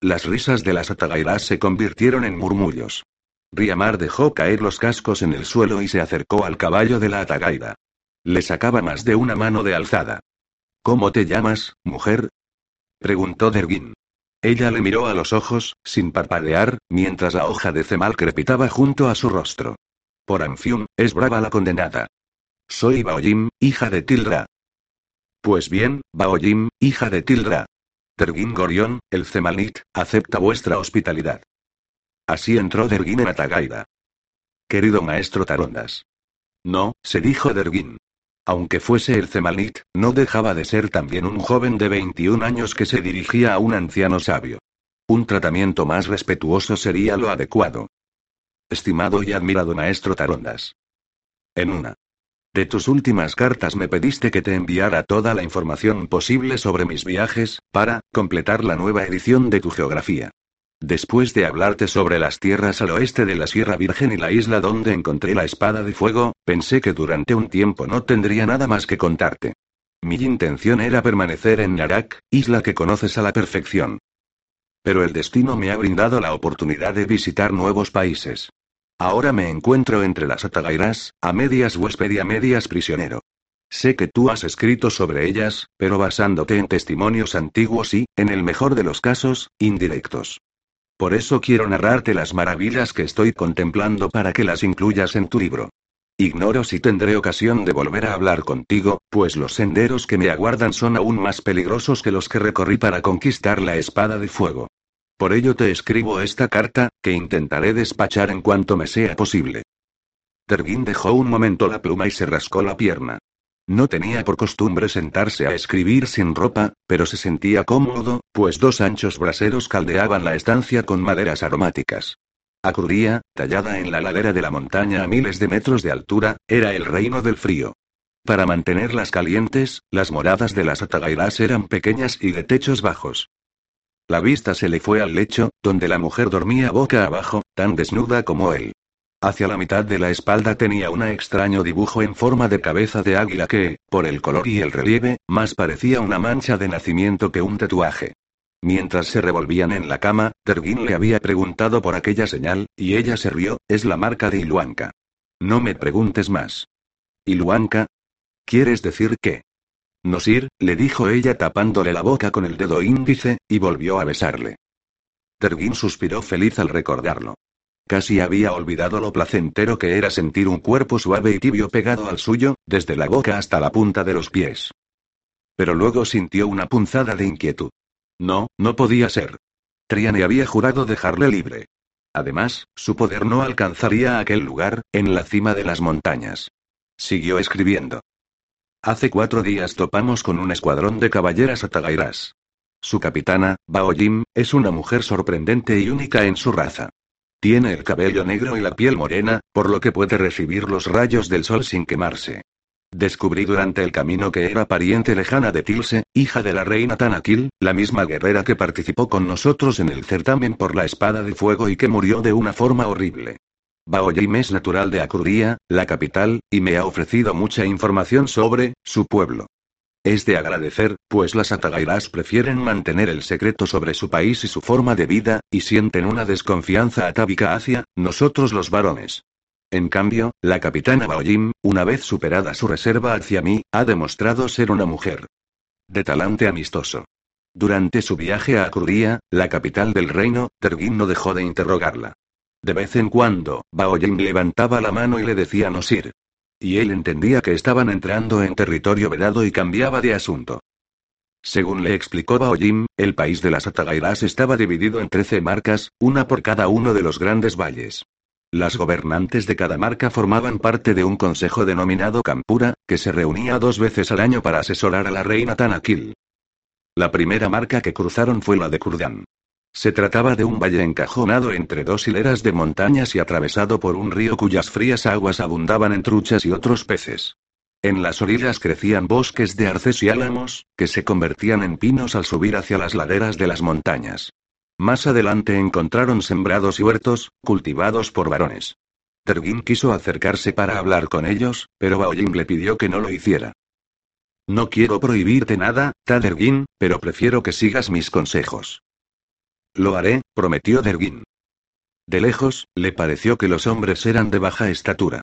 Las risas de las atagairas se convirtieron en murmullos. Riamar dejó caer los cascos en el suelo y se acercó al caballo de la atagaira. Le sacaba más de una mano de alzada. ¿Cómo te llamas, mujer? preguntó Derguin. Ella le miró a los ojos, sin parpadear, mientras la hoja de cemal crepitaba junto a su rostro. Por Anfium, es brava la condenada. Soy Baojim, hija de Tilra. Pues bien, Baojim, hija de Tilra, Derguin Gorión, el Zemalnit, acepta vuestra hospitalidad. Así entró Derguin en Atagaida. Querido maestro Tarondas. No, se dijo Derguin. Aunque fuese el Zemalnit, no dejaba de ser también un joven de 21 años que se dirigía a un anciano sabio. Un tratamiento más respetuoso sería lo adecuado. Estimado y admirado maestro Tarondas. En una de tus últimas cartas me pediste que te enviara toda la información posible sobre mis viajes, para completar la nueva edición de tu geografía. Después de hablarte sobre las tierras al oeste de la Sierra Virgen y la isla donde encontré la espada de fuego, pensé que durante un tiempo no tendría nada más que contarte. Mi intención era permanecer en Narak, isla que conoces a la perfección. Pero el destino me ha brindado la oportunidad de visitar nuevos países. Ahora me encuentro entre las Atagairas, a medias huésped y a medias prisionero. Sé que tú has escrito sobre ellas, pero basándote en testimonios antiguos y, en el mejor de los casos, indirectos. Por eso quiero narrarte las maravillas que estoy contemplando para que las incluyas en tu libro. Ignoro si tendré ocasión de volver a hablar contigo, pues los senderos que me aguardan son aún más peligrosos que los que recorrí para conquistar la espada de fuego. Por ello te escribo esta carta, que intentaré despachar en cuanto me sea posible. Tergin dejó un momento la pluma y se rascó la pierna. No tenía por costumbre sentarse a escribir sin ropa, pero se sentía cómodo, pues dos anchos braseros caldeaban la estancia con maderas aromáticas. Acruría, tallada en la ladera de la montaña a miles de metros de altura, era el reino del frío. Para mantenerlas calientes, las moradas de las atagairas eran pequeñas y de techos bajos. La vista se le fue al lecho, donde la mujer dormía boca abajo, tan desnuda como él. Hacia la mitad de la espalda tenía un extraño dibujo en forma de cabeza de águila que, por el color y el relieve, más parecía una mancha de nacimiento que un tatuaje. Mientras se revolvían en la cama, Tergin le había preguntado por aquella señal, y ella se rió, es la marca de Iluanka. No me preguntes más. ¿Iluanka? ¿Quieres decir qué? Nosir, le dijo ella tapándole la boca con el dedo índice, y volvió a besarle. Tergin suspiró feliz al recordarlo. Casi había olvidado lo placentero que era sentir un cuerpo suave y tibio pegado al suyo, desde la boca hasta la punta de los pies. Pero luego sintió una punzada de inquietud. No, no podía ser. Triane había jurado dejarle libre. Además, su poder no alcanzaría aquel lugar, en la cima de las montañas. Siguió escribiendo. Hace cuatro días topamos con un escuadrón de caballeras atagairas. Su capitana, Bao Jim, es una mujer sorprendente y única en su raza. Tiene el cabello negro y la piel morena, por lo que puede recibir los rayos del sol sin quemarse. Descubrí durante el camino que era pariente lejana de Tilse, hija de la reina Tanakil, la misma guerrera que participó con nosotros en el certamen por la espada de fuego y que murió de una forma horrible. Baoyim es natural de Akuria, la capital, y me ha ofrecido mucha información sobre su pueblo. Es de agradecer, pues las Atagairas prefieren mantener el secreto sobre su país y su forma de vida, y sienten una desconfianza atávica hacia nosotros los varones. En cambio, la capitana Baojim, una vez superada su reserva hacia mí, ha demostrado ser una mujer de talante amistoso. Durante su viaje a Akuria, la capital del reino, Tergin no dejó de interrogarla. De vez en cuando, Baojim levantaba la mano y le decía Nosir. Y él entendía que estaban entrando en territorio vedado y cambiaba de asunto. Según le explicó Baojim, el país de las Atagairas estaba dividido en trece marcas, una por cada uno de los grandes valles. Las gobernantes de cada marca formaban parte de un consejo denominado Campura, que se reunía dos veces al año para asesorar a la reina Tanakil. La primera marca que cruzaron fue la de Kurdan. Se trataba de un valle encajonado entre dos hileras de montañas y atravesado por un río cuyas frías aguas abundaban en truchas y otros peces. En las orillas crecían bosques de arces y álamos, que se convertían en pinos al subir hacia las laderas de las montañas. Más adelante encontraron sembrados y huertos, cultivados por varones. Tergin quiso acercarse para hablar con ellos, pero Baojin le pidió que no lo hiciera. No quiero prohibirte nada, Tadergin, pero prefiero que sigas mis consejos. Lo haré, prometió Derguin. De lejos, le pareció que los hombres eran de baja estatura.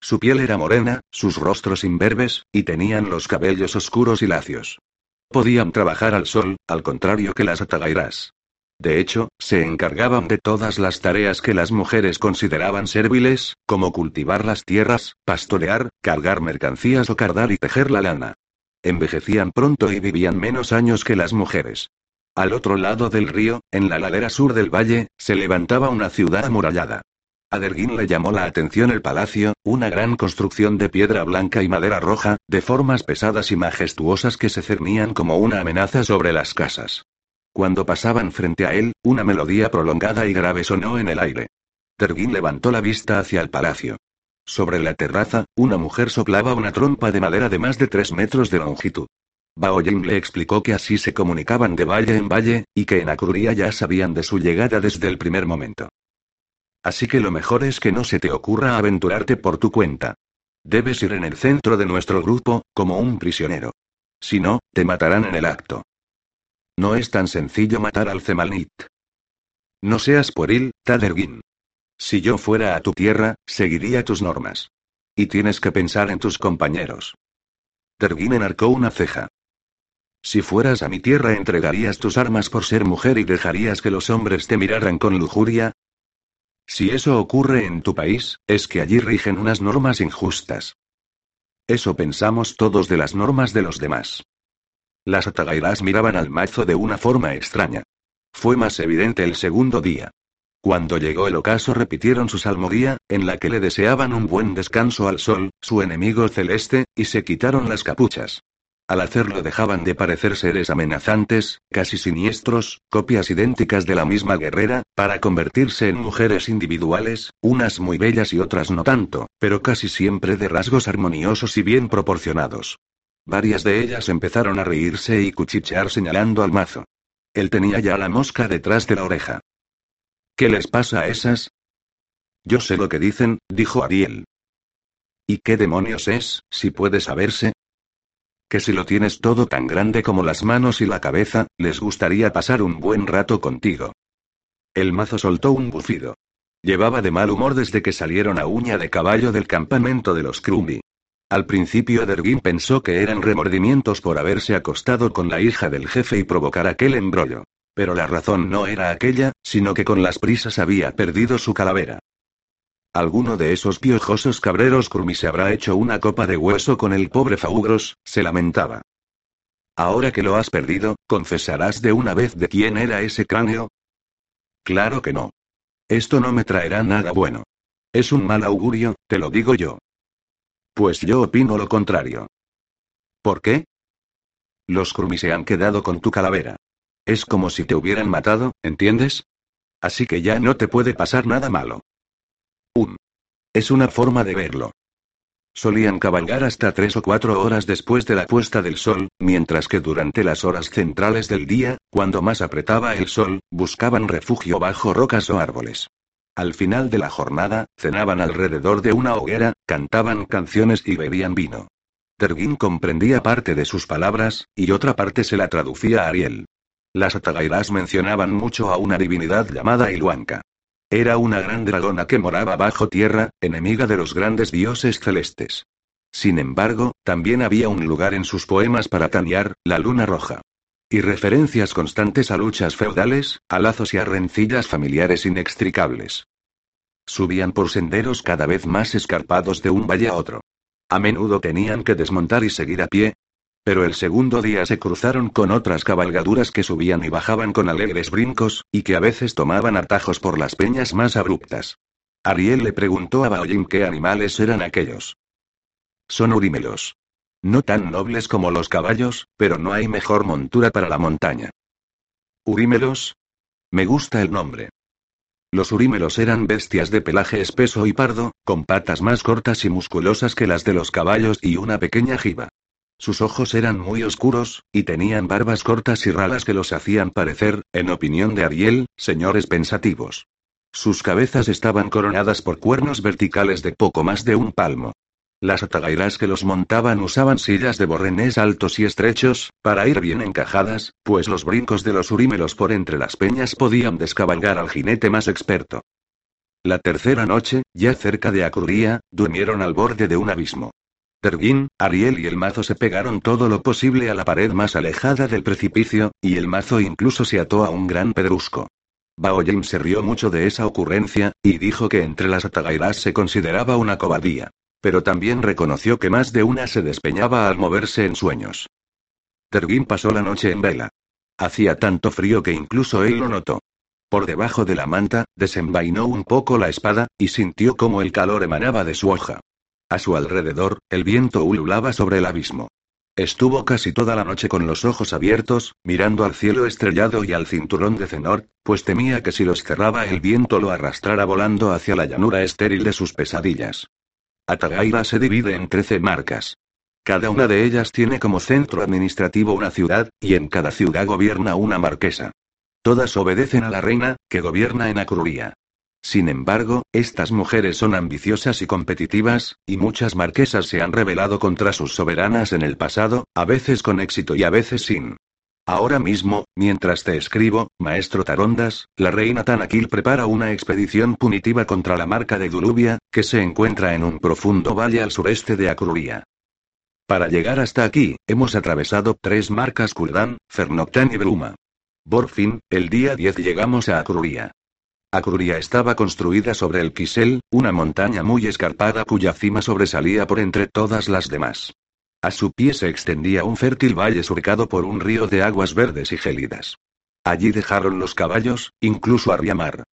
Su piel era morena, sus rostros imberbes, y tenían los cabellos oscuros y lacios. Podían trabajar al sol, al contrario que las atagairas. De hecho, se encargaban de todas las tareas que las mujeres consideraban serviles, como cultivar las tierras, pastorear, cargar mercancías o cardar y tejer la lana. Envejecían pronto y vivían menos años que las mujeres. Al otro lado del río, en la ladera sur del valle, se levantaba una ciudad amurallada. A Derguin le llamó la atención el palacio, una gran construcción de piedra blanca y madera roja, de formas pesadas y majestuosas que se cernían como una amenaza sobre las casas. Cuando pasaban frente a él, una melodía prolongada y grave sonó en el aire. Terguín levantó la vista hacia el palacio. Sobre la terraza, una mujer soplaba una trompa de madera de más de tres metros de longitud. Bao le explicó que así se comunicaban de valle en valle, y que en Akuria ya sabían de su llegada desde el primer momento. Así que lo mejor es que no se te ocurra aventurarte por tu cuenta. Debes ir en el centro de nuestro grupo, como un prisionero. Si no, te matarán en el acto. No es tan sencillo matar al Zemalnit. No seas pueril, Tadergin. Si yo fuera a tu tierra, seguiría tus normas. Y tienes que pensar en tus compañeros. Tergin enarcó una ceja. Si fueras a mi tierra, ¿entregarías tus armas por ser mujer y dejarías que los hombres te miraran con lujuria? Si eso ocurre en tu país, es que allí rigen unas normas injustas. Eso pensamos todos de las normas de los demás. Las atagairas miraban al mazo de una forma extraña. Fue más evidente el segundo día. Cuando llegó el ocaso repitieron su salmodia, en la que le deseaban un buen descanso al sol, su enemigo celeste, y se quitaron las capuchas. Al hacerlo dejaban de parecer seres amenazantes, casi siniestros, copias idénticas de la misma guerrera, para convertirse en mujeres individuales, unas muy bellas y otras no tanto, pero casi siempre de rasgos armoniosos y bien proporcionados. Varias de ellas empezaron a reírse y cuchichear señalando al mazo. Él tenía ya la mosca detrás de la oreja. ¿Qué les pasa a esas? Yo sé lo que dicen, dijo Ariel. ¿Y qué demonios es, si puede saberse? Que si lo tienes todo tan grande como las manos y la cabeza, les gustaría pasar un buen rato contigo. El mazo soltó un bufido. Llevaba de mal humor desde que salieron a uña de caballo del campamento de los Krumbi. Al principio Dergin pensó que eran remordimientos por haberse acostado con la hija del jefe y provocar aquel embrollo. Pero la razón no era aquella, sino que con las prisas había perdido su calavera. Alguno de esos piojosos cabreros Krumi se habrá hecho una copa de hueso con el pobre Faugros, se lamentaba. Ahora que lo has perdido, ¿confesarás de una vez de quién era ese cráneo? Claro que no. Esto no me traerá nada bueno. Es un mal augurio, te lo digo yo. Pues yo opino lo contrario. ¿Por qué? Los Krumi se han quedado con tu calavera. Es como si te hubieran matado, ¿entiendes? Así que ya no te puede pasar nada malo. Es una forma de verlo. Solían cabalgar hasta tres o cuatro horas después de la puesta del sol, mientras que durante las horas centrales del día, cuando más apretaba el sol, buscaban refugio bajo rocas o árboles. Al final de la jornada, cenaban alrededor de una hoguera, cantaban canciones y bebían vino. Tergin comprendía parte de sus palabras, y otra parte se la traducía a Ariel. Las Atagairas mencionaban mucho a una divinidad llamada Iluanka. Era una gran dragona que moraba bajo tierra, enemiga de los grandes dioses celestes. Sin embargo, también había un lugar en sus poemas para Taniar, la luna roja. Y referencias constantes a luchas feudales, a lazos y a rencillas familiares inextricables. Subían por senderos cada vez más escarpados de un valle a otro. A menudo tenían que desmontar y seguir a pie, pero el segundo día se cruzaron con otras cabalgaduras que subían y bajaban con alegres brincos, y que a veces tomaban atajos por las peñas más abruptas. Ariel le preguntó a Baoyin qué animales eran aquellos. Son urímelos. No tan nobles como los caballos, pero no hay mejor montura para la montaña. ¿Urímelos? Me gusta el nombre. Los urímelos eran bestias de pelaje espeso y pardo, con patas más cortas y musculosas que las de los caballos y una pequeña jiba. Sus ojos eran muy oscuros, y tenían barbas cortas y ralas que los hacían parecer, en opinión de Ariel, señores pensativos. Sus cabezas estaban coronadas por cuernos verticales de poco más de un palmo. Las atagairas que los montaban usaban sillas de borrenés altos y estrechos, para ir bien encajadas, pues los brincos de los urímelos por entre las peñas podían descabalgar al jinete más experto. La tercera noche, ya cerca de Acuría, durmieron al borde de un abismo. Tergin, Ariel y el mazo se pegaron todo lo posible a la pared más alejada del precipicio, y el mazo incluso se ató a un gran pedrusco. Bao James se rió mucho de esa ocurrencia, y dijo que entre las atagairas se consideraba una cobardía. Pero también reconoció que más de una se despeñaba al moverse en sueños. Tergin pasó la noche en vela. Hacía tanto frío que incluso él lo notó. Por debajo de la manta, desenvainó un poco la espada, y sintió como el calor emanaba de su hoja. A su alrededor, el viento ululaba sobre el abismo. Estuvo casi toda la noche con los ojos abiertos, mirando al cielo estrellado y al cinturón de Cenor, pues temía que si los cerraba el viento lo arrastrara volando hacia la llanura estéril de sus pesadillas. Atagaira se divide en trece marcas. Cada una de ellas tiene como centro administrativo una ciudad, y en cada ciudad gobierna una marquesa. Todas obedecen a la reina, que gobierna en Acruría. Sin embargo, estas mujeres son ambiciosas y competitivas, y muchas marquesas se han rebelado contra sus soberanas en el pasado, a veces con éxito y a veces sin. Ahora mismo, mientras te escribo, maestro Tarondas, la reina Tanakil prepara una expedición punitiva contra la marca de Dulubia, que se encuentra en un profundo valle al sureste de Akruria. Para llegar hasta aquí, hemos atravesado tres marcas Kuldan, Fernoctan y Bruma. Por fin, el día 10 llegamos a Akruria. Akruria estaba construida sobre el Kisel, una montaña muy escarpada cuya cima sobresalía por entre todas las demás. A su pie se extendía un fértil valle surcado por un río de aguas verdes y gélidas. Allí dejaron los caballos, incluso a Riamar.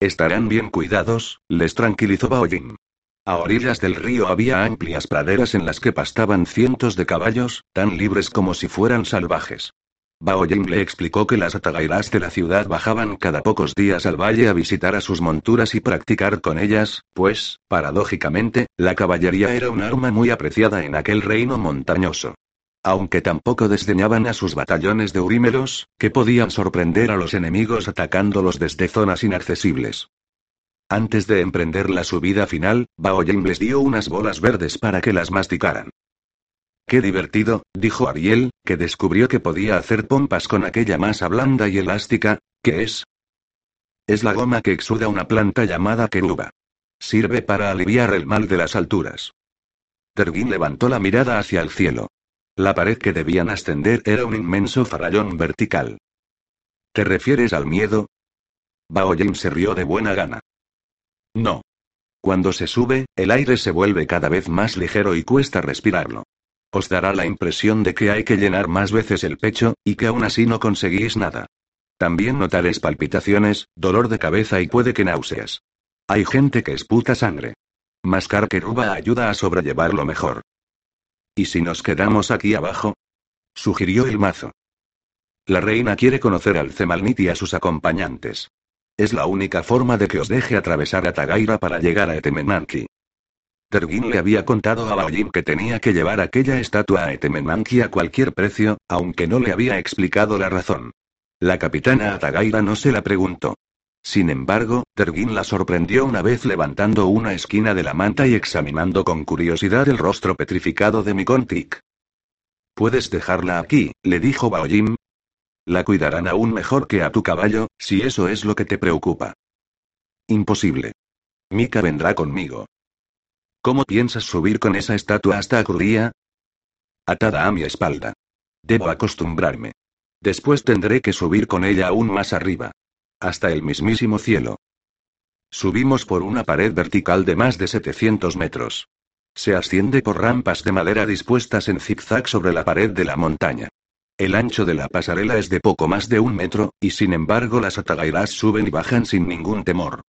Estarán bien cuidados, les tranquilizó Baoyin. A orillas del río había amplias praderas en las que pastaban cientos de caballos, tan libres como si fueran salvajes. Bao le explicó que las atagairas de la ciudad bajaban cada pocos días al valle a visitar a sus monturas y practicar con ellas, pues, paradójicamente, la caballería era un arma muy apreciada en aquel reino montañoso. Aunque tampoco desdeñaban a sus batallones de urímeros, que podían sorprender a los enemigos atacándolos desde zonas inaccesibles. Antes de emprender la subida final, Bao les dio unas bolas verdes para que las masticaran. Qué divertido, dijo Ariel, que descubrió que podía hacer pompas con aquella masa blanda y elástica, ¿qué es? Es la goma que exuda una planta llamada queruba. Sirve para aliviar el mal de las alturas. Terguín levantó la mirada hacia el cielo. La pared que debían ascender era un inmenso farallón vertical. ¿Te refieres al miedo? Bao se rió de buena gana. No. Cuando se sube, el aire se vuelve cada vez más ligero y cuesta respirarlo. Os dará la impresión de que hay que llenar más veces el pecho, y que aún así no conseguís nada. También notaréis palpitaciones, dolor de cabeza y puede que náuseas. Hay gente que esputa sangre. Mascar queruba ayuda a sobrellevarlo mejor. ¿Y si nos quedamos aquí abajo? sugirió el mazo. La reina quiere conocer al Zemalnit y a sus acompañantes. Es la única forma de que os deje atravesar a Tagaira para llegar a Etemenanki. Tergin le había contado a Baoyin que tenía que llevar aquella estatua a Etemenanki a cualquier precio, aunque no le había explicado la razón. La capitana Atagaira no se la preguntó. Sin embargo, Tergin la sorprendió una vez levantando una esquina de la manta y examinando con curiosidad el rostro petrificado de Mikontik. Puedes dejarla aquí, le dijo Baoyin. La cuidarán aún mejor que a tu caballo, si eso es lo que te preocupa. Imposible. Mika vendrá conmigo. ¿Cómo piensas subir con esa estatua hasta Acurría? Atada a mi espalda. Debo acostumbrarme. Después tendré que subir con ella aún más arriba. Hasta el mismísimo cielo. Subimos por una pared vertical de más de 700 metros. Se asciende por rampas de madera dispuestas en zigzag sobre la pared de la montaña. El ancho de la pasarela es de poco más de un metro, y sin embargo las atagairas suben y bajan sin ningún temor.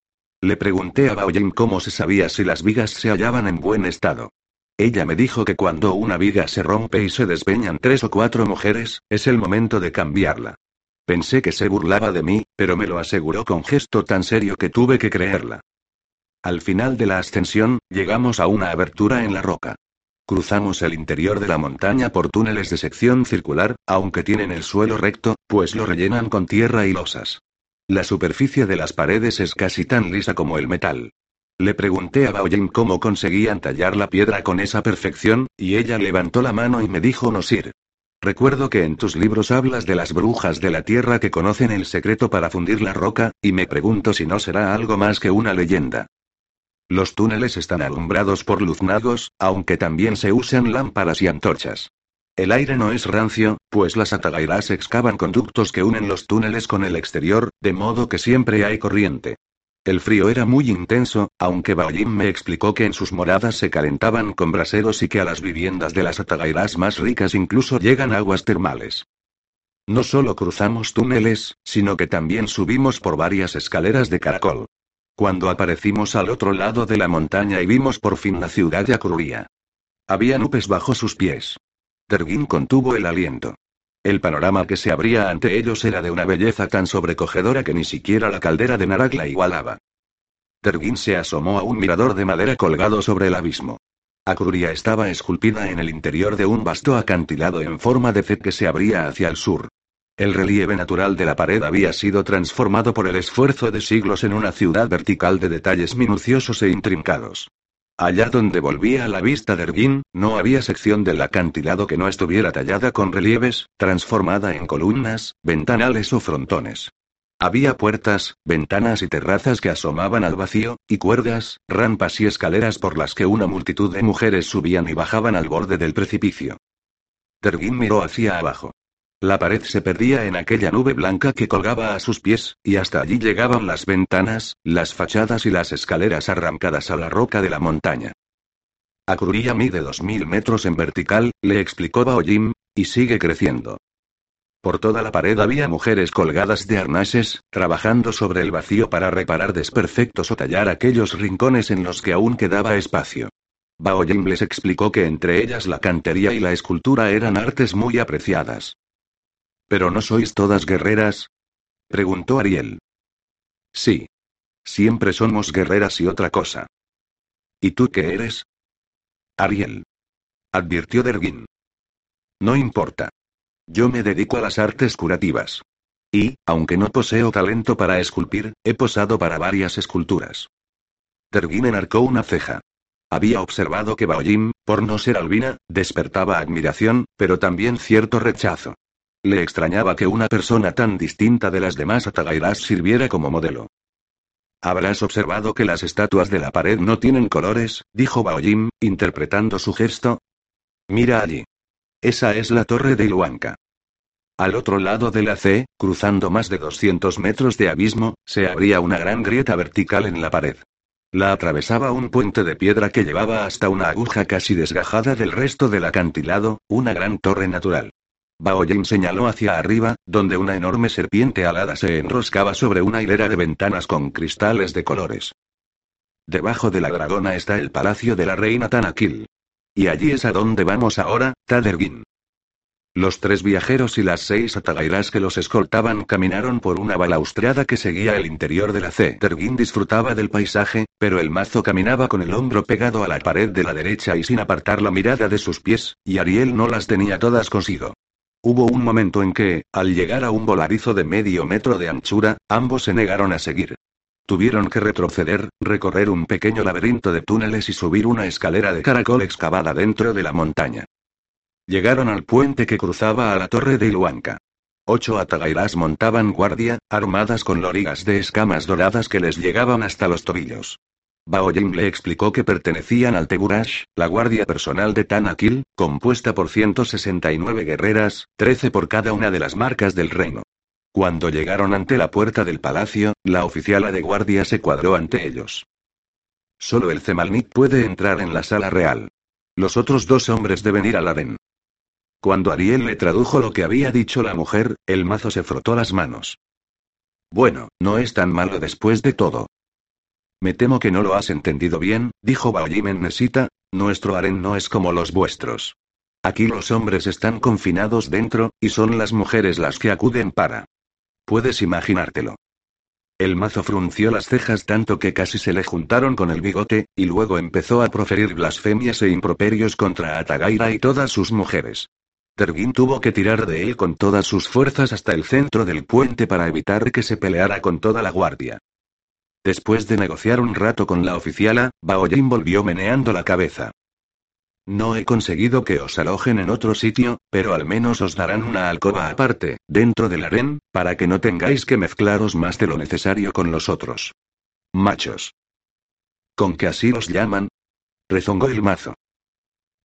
Le pregunté a Baoyin cómo se sabía si las vigas se hallaban en buen estado. Ella me dijo que cuando una viga se rompe y se despeñan tres o cuatro mujeres, es el momento de cambiarla. Pensé que se burlaba de mí, pero me lo aseguró con gesto tan serio que tuve que creerla. Al final de la ascensión, llegamos a una abertura en la roca. Cruzamos el interior de la montaña por túneles de sección circular, aunque tienen el suelo recto, pues lo rellenan con tierra y losas. La superficie de las paredes es casi tan lisa como el metal. Le pregunté a Baoyin cómo conseguían tallar la piedra con esa perfección, y ella levantó la mano y me dijo Nosir. Recuerdo que en tus libros hablas de las brujas de la tierra que conocen el secreto para fundir la roca, y me pregunto si no será algo más que una leyenda. Los túneles están alumbrados por luznagos, aunque también se usan lámparas y antorchas. El aire no es rancio, pues las atagairas excavan conductos que unen los túneles con el exterior, de modo que siempre hay corriente. El frío era muy intenso, aunque Baoyin me explicó que en sus moradas se calentaban con braseros y que a las viviendas de las atagairas más ricas incluso llegan aguas termales. No solo cruzamos túneles, sino que también subimos por varias escaleras de caracol. Cuando aparecimos al otro lado de la montaña y vimos por fin la ciudad de Acururía. Había nubes bajo sus pies. Tergin contuvo el aliento. El panorama que se abría ante ellos era de una belleza tan sobrecogedora que ni siquiera la caldera de Narak la igualaba. Tergin se asomó a un mirador de madera colgado sobre el abismo. Akruria estaba esculpida en el interior de un vasto acantilado en forma de C que se abría hacia el sur. El relieve natural de la pared había sido transformado por el esfuerzo de siglos en una ciudad vertical de detalles minuciosos e intrincados. Allá donde volvía a la vista de Erguín, no había sección del acantilado que no estuviera tallada con relieves, transformada en columnas, ventanales o frontones. Había puertas, ventanas y terrazas que asomaban al vacío, y cuerdas, rampas y escaleras por las que una multitud de mujeres subían y bajaban al borde del precipicio. Terguín miró hacia abajo. La pared se perdía en aquella nube blanca que colgaba a sus pies, y hasta allí llegaban las ventanas, las fachadas y las escaleras arrancadas a la roca de la montaña. Acruría mide dos mil metros en vertical, le explicó Bao Jim, y sigue creciendo. Por toda la pared había mujeres colgadas de arnases, trabajando sobre el vacío para reparar desperfectos o tallar aquellos rincones en los que aún quedaba espacio. Bao Jing les explicó que entre ellas la cantería y la escultura eran artes muy apreciadas. ¿Pero no sois todas guerreras? preguntó Ariel. Sí. Siempre somos guerreras y otra cosa. ¿Y tú qué eres? Ariel. Advirtió Derguin. No importa. Yo me dedico a las artes curativas. Y, aunque no poseo talento para esculpir, he posado para varias esculturas. Terguin enarcó una ceja. Había observado que Baojim, por no ser albina, despertaba admiración, pero también cierto rechazo. Le extrañaba que una persona tan distinta de las demás Atagairas sirviera como modelo. Habrás observado que las estatuas de la pared no tienen colores, dijo Baojim, interpretando su gesto. Mira allí. Esa es la torre de Iluanca. Al otro lado de la C, cruzando más de 200 metros de abismo, se abría una gran grieta vertical en la pared. La atravesaba un puente de piedra que llevaba hasta una aguja casi desgajada del resto del acantilado, una gran torre natural. Baoyin señaló hacia arriba, donde una enorme serpiente alada se enroscaba sobre una hilera de ventanas con cristales de colores. Debajo de la dragona está el palacio de la reina Tanakil. Y allí es a donde vamos ahora, Tadergin. Los tres viajeros y las seis atagairas que los escoltaban caminaron por una balaustrada que seguía el interior de la C. Tergin disfrutaba del paisaje, pero el mazo caminaba con el hombro pegado a la pared de la derecha y sin apartar la mirada de sus pies, y Ariel no las tenía todas consigo. Hubo un momento en que, al llegar a un voladizo de medio metro de anchura, ambos se negaron a seguir. Tuvieron que retroceder, recorrer un pequeño laberinto de túneles y subir una escalera de caracol excavada dentro de la montaña. Llegaron al puente que cruzaba a la torre de Iluanca. Ocho atagairas montaban guardia, armadas con lorigas de escamas doradas que les llegaban hasta los tobillos. Bao Jing le explicó que pertenecían al Tegurash, la guardia personal de Tanakil, compuesta por 169 guerreras, 13 por cada una de las marcas del reino. Cuando llegaron ante la puerta del palacio, la oficiala de guardia se cuadró ante ellos. Solo el Zemalnik puede entrar en la sala real. Los otros dos hombres deben ir al harén. Cuando Ariel le tradujo lo que había dicho la mujer, el mazo se frotó las manos. Bueno, no es tan malo después de todo. Me temo que no lo has entendido bien, dijo Baoyimen Nesita, nuestro harén no es como los vuestros. Aquí los hombres están confinados dentro, y son las mujeres las que acuden para. Puedes imaginártelo. El mazo frunció las cejas tanto que casi se le juntaron con el bigote, y luego empezó a proferir blasfemias e improperios contra Atagaira y todas sus mujeres. Tergin tuvo que tirar de él con todas sus fuerzas hasta el centro del puente para evitar que se peleara con toda la guardia. Después de negociar un rato con la oficiala, Baoyin volvió meneando la cabeza. No he conseguido que os alojen en otro sitio, pero al menos os darán una alcoba aparte, dentro del harén, para que no tengáis que mezclaros más de lo necesario con los otros. Machos. ¿Con que así os llaman? rezongó el mazo.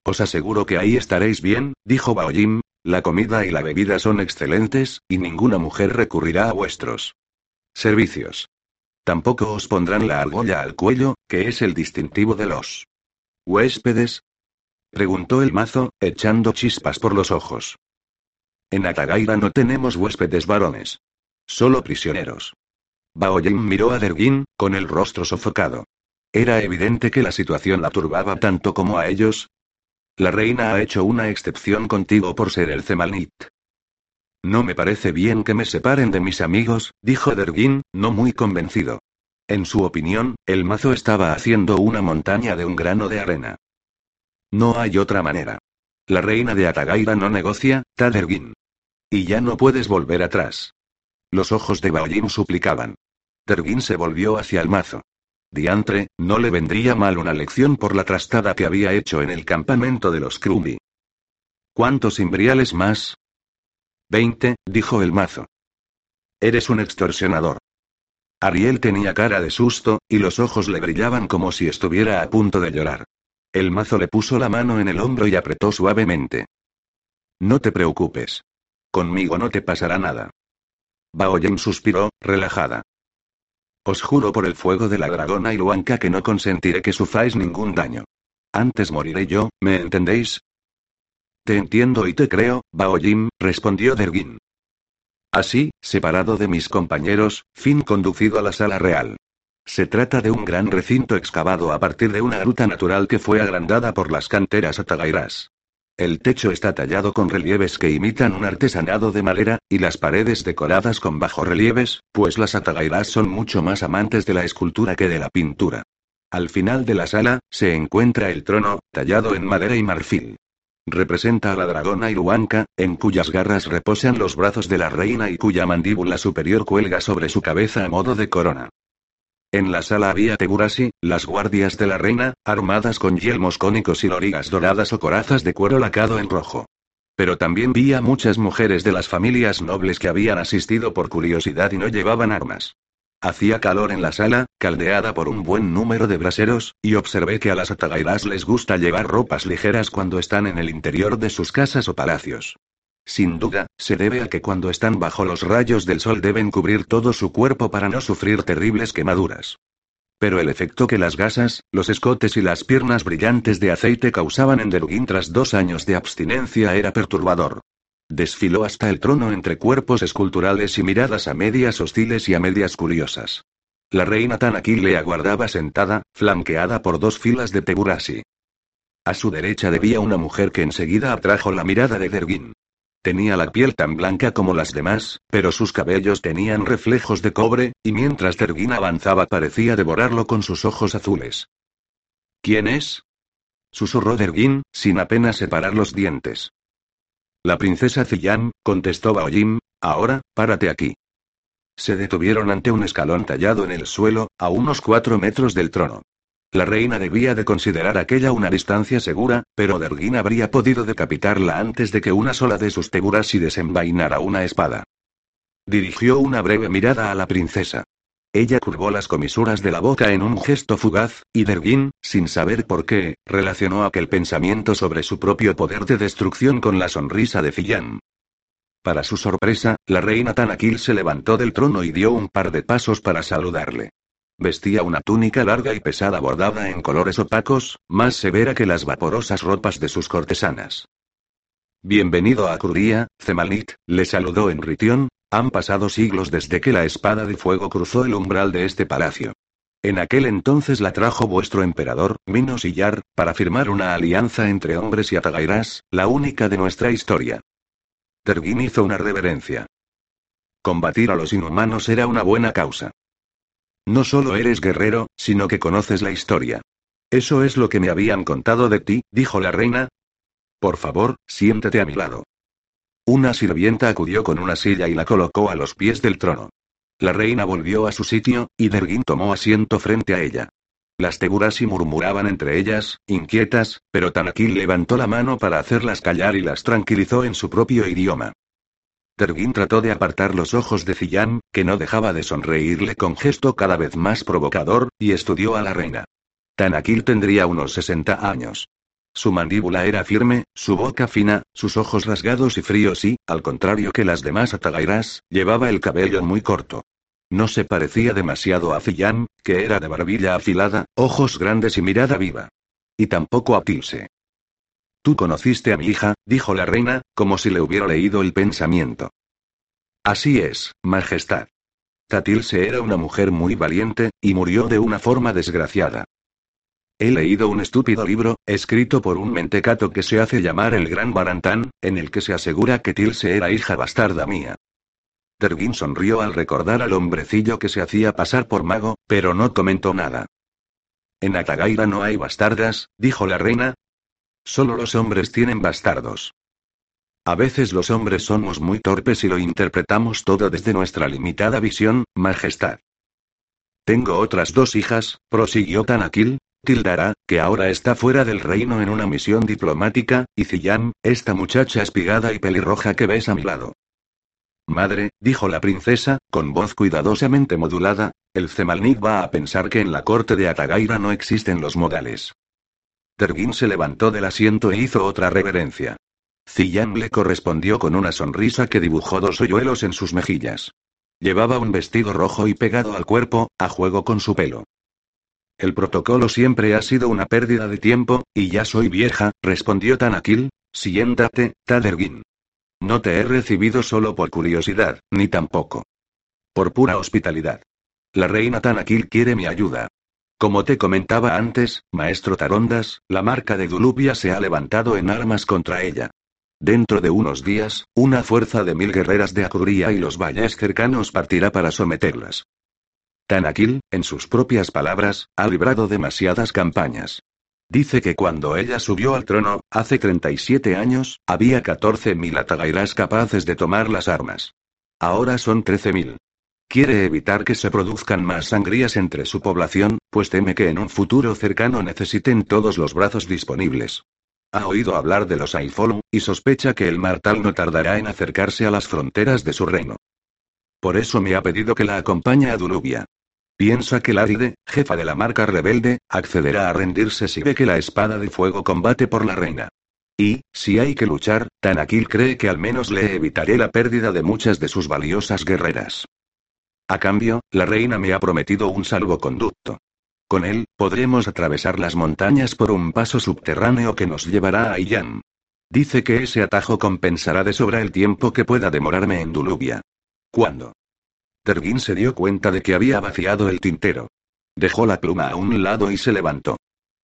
Os aseguro que ahí estaréis bien, dijo Baojim, la comida y la bebida son excelentes, y ninguna mujer recurrirá a vuestros servicios. Tampoco os pondrán la argolla al cuello, que es el distintivo de los huéspedes, Preguntó el mazo, echando chispas por los ojos. En Atagaira no tenemos huéspedes varones. Solo prisioneros. Baoyin miró a Derguin, con el rostro sofocado. Era evidente que la situación la turbaba tanto como a ellos. La reina ha hecho una excepción contigo por ser el Zemalnit. No me parece bien que me separen de mis amigos, dijo Derguin, no muy convencido. En su opinión, el mazo estaba haciendo una montaña de un grano de arena. No hay otra manera. La reina de Atagaira no negocia, Tadergin. Y ya no puedes volver atrás. Los ojos de Baoyin suplicaban. Tergin se volvió hacia el mazo. Diantre, no le vendría mal una lección por la trastada que había hecho en el campamento de los Krumbi. ¿Cuántos imbriales más? Veinte, dijo el mazo. Eres un extorsionador. Ariel tenía cara de susto, y los ojos le brillaban como si estuviera a punto de llorar. El mazo le puso la mano en el hombro y apretó suavemente. No te preocupes. Conmigo no te pasará nada. Baoyen suspiró, relajada. Os juro por el fuego de la dragona y Luanca que no consentiré que sufráis ningún daño. Antes moriré yo, ¿me entendéis? Te entiendo y te creo, Baoyim, respondió Dergin. Así, separado de mis compañeros, fin conducido a la sala real. Se trata de un gran recinto excavado a partir de una gruta natural que fue agrandada por las canteras Atagairas. El techo está tallado con relieves que imitan un artesanado de madera, y las paredes decoradas con bajorrelieves, pues las atagairas son mucho más amantes de la escultura que de la pintura. Al final de la sala, se encuentra el trono, tallado en madera y marfil. Representa a la dragona Iruanka, en cuyas garras reposan los brazos de la reina y cuya mandíbula superior cuelga sobre su cabeza a modo de corona. En la sala había Tegurasi, las guardias de la reina, armadas con yelmos cónicos y lorigas doradas o corazas de cuero lacado en rojo. Pero también vi a muchas mujeres de las familias nobles que habían asistido por curiosidad y no llevaban armas. Hacía calor en la sala, caldeada por un buen número de braseros, y observé que a las atagairas les gusta llevar ropas ligeras cuando están en el interior de sus casas o palacios. Sin duda, se debe a que cuando están bajo los rayos del sol deben cubrir todo su cuerpo para no sufrir terribles quemaduras. Pero el efecto que las gasas, los escotes y las piernas brillantes de aceite causaban en Derugin tras dos años de abstinencia era perturbador. Desfiló hasta el trono entre cuerpos esculturales y miradas a medias hostiles y a medias curiosas. La reina Tanakil le aguardaba sentada, flanqueada por dos filas de Tegurasi. A su derecha debía una mujer que enseguida atrajo la mirada de Dergin. Tenía la piel tan blanca como las demás, pero sus cabellos tenían reflejos de cobre, y mientras Tergin avanzaba parecía devorarlo con sus ojos azules. ¿Quién es? susurró Dergin, sin apenas separar los dientes. La princesa Ziyan, contestó Baoyim, ahora, párate aquí. Se detuvieron ante un escalón tallado en el suelo, a unos cuatro metros del trono. La reina debía de considerar aquella una distancia segura, pero Dergin habría podido decapitarla antes de que una sola de sus y desenvainara una espada. Dirigió una breve mirada a la princesa. Ella curvó las comisuras de la boca en un gesto fugaz, y Dergin, sin saber por qué, relacionó aquel pensamiento sobre su propio poder de destrucción con la sonrisa de Fillan. Para su sorpresa, la reina Tanakil se levantó del trono y dio un par de pasos para saludarle. Vestía una túnica larga y pesada bordada en colores opacos, más severa que las vaporosas ropas de sus cortesanas. Bienvenido a Curía, Zemalit, le saludó Enritión, han pasado siglos desde que la espada de fuego cruzó el umbral de este palacio. En aquel entonces la trajo vuestro emperador, Minos Yar, para firmar una alianza entre hombres y atagairas, la única de nuestra historia. Tergin hizo una reverencia. Combatir a los inhumanos era una buena causa. No solo eres guerrero, sino que conoces la historia. Eso es lo que me habían contado de ti, dijo la reina. Por favor, siéntate a mi lado. Una sirvienta acudió con una silla y la colocó a los pies del trono. La reina volvió a su sitio, y Dergin tomó asiento frente a ella. Las Tegurasi murmuraban entre ellas, inquietas, pero Tanakil levantó la mano para hacerlas callar y las tranquilizó en su propio idioma. Tergin trató de apartar los ojos de Zillan, que no dejaba de sonreírle con gesto cada vez más provocador, y estudió a la reina. Tanakil tendría unos 60 años. Su mandíbula era firme, su boca fina, sus ojos rasgados y fríos y, al contrario que las demás atagairas, llevaba el cabello muy corto. No se parecía demasiado a Zillan, que era de barbilla afilada, ojos grandes y mirada viva. Y tampoco a Tilse. Tú conociste a mi hija, dijo la reina, como si le hubiera leído el pensamiento. Así es, Majestad. Tatilse era una mujer muy valiente, y murió de una forma desgraciada. He leído un estúpido libro, escrito por un mentecato que se hace llamar el Gran Barantán, en el que se asegura que Tilse era hija bastarda mía. Tergin sonrió al recordar al hombrecillo que se hacía pasar por mago, pero no comentó nada. En Atagaira no hay bastardas, dijo la reina, Solo los hombres tienen bastardos. A veces los hombres somos muy torpes y lo interpretamos todo desde nuestra limitada visión, Majestad. Tengo otras dos hijas, prosiguió Tanakil, Tildara, que ahora está fuera del reino en una misión diplomática, y Ziyam, esta muchacha espigada y pelirroja que ves a mi lado. Madre, dijo la princesa, con voz cuidadosamente modulada, el Zemalnik va a pensar que en la corte de Atagaira no existen los modales. Tergin se levantó del asiento e hizo otra reverencia. Ziyam le correspondió con una sonrisa que dibujó dos hoyuelos en sus mejillas. Llevaba un vestido rojo y pegado al cuerpo, a juego con su pelo. El protocolo siempre ha sido una pérdida de tiempo, y ya soy vieja, respondió Tanakil. Siéntate, Tadergin. No te he recibido solo por curiosidad, ni tampoco. Por pura hospitalidad. La reina Tanakil quiere mi ayuda. Como te comentaba antes, maestro Tarondas, la marca de Dulubia se ha levantado en armas contra ella. Dentro de unos días, una fuerza de mil guerreras de Akuria y los valles cercanos partirá para someterlas. Tanakil, en sus propias palabras, ha librado demasiadas campañas. Dice que cuando ella subió al trono, hace 37 años, había 14.000 atagairas capaces de tomar las armas. Ahora son 13.000. Quiere evitar que se produzcan más sangrías entre su población, pues teme que en un futuro cercano necesiten todos los brazos disponibles. Ha oído hablar de los Aifolu, y sospecha que el Martal no tardará en acercarse a las fronteras de su reino. Por eso me ha pedido que la acompañe a Dulubia. Piensa que Laride, jefa de la marca rebelde, accederá a rendirse si ve que la espada de fuego combate por la reina. Y, si hay que luchar, Tanakil cree que al menos le evitaré la pérdida de muchas de sus valiosas guerreras. A cambio, la reina me ha prometido un salvoconducto. Con él, podremos atravesar las montañas por un paso subterráneo que nos llevará a Iyan. Dice que ese atajo compensará de sobra el tiempo que pueda demorarme en Dulubia. ¿Cuándo? Tergin se dio cuenta de que había vaciado el tintero. Dejó la pluma a un lado y se levantó.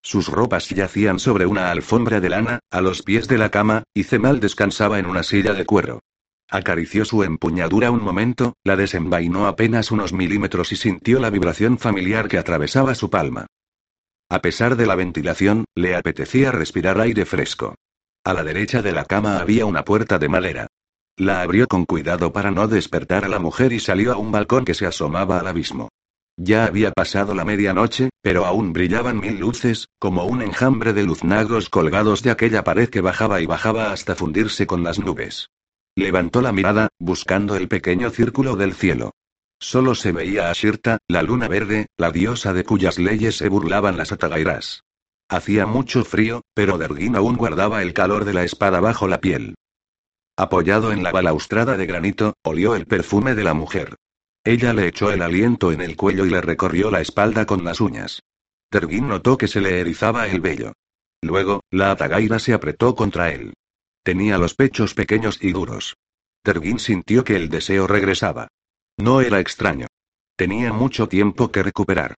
Sus ropas yacían sobre una alfombra de lana, a los pies de la cama, y Cemal descansaba en una silla de cuero. Acarició su empuñadura un momento, la desenvainó apenas unos milímetros y sintió la vibración familiar que atravesaba su palma. A pesar de la ventilación, le apetecía respirar aire fresco. A la derecha de la cama había una puerta de madera. La abrió con cuidado para no despertar a la mujer y salió a un balcón que se asomaba al abismo. Ya había pasado la medianoche, pero aún brillaban mil luces, como un enjambre de luznagos colgados de aquella pared que bajaba y bajaba hasta fundirse con las nubes. Levantó la mirada, buscando el pequeño círculo del cielo. Solo se veía a Shirta, la luna verde, la diosa de cuyas leyes se burlaban las atagairas. Hacía mucho frío, pero Derguin aún guardaba el calor de la espada bajo la piel. Apoyado en la balaustrada de granito, olió el perfume de la mujer. Ella le echó el aliento en el cuello y le recorrió la espalda con las uñas. Derguin notó que se le erizaba el vello. Luego, la atagaira se apretó contra él. Tenía los pechos pequeños y duros. Tergin sintió que el deseo regresaba. No era extraño. Tenía mucho tiempo que recuperar.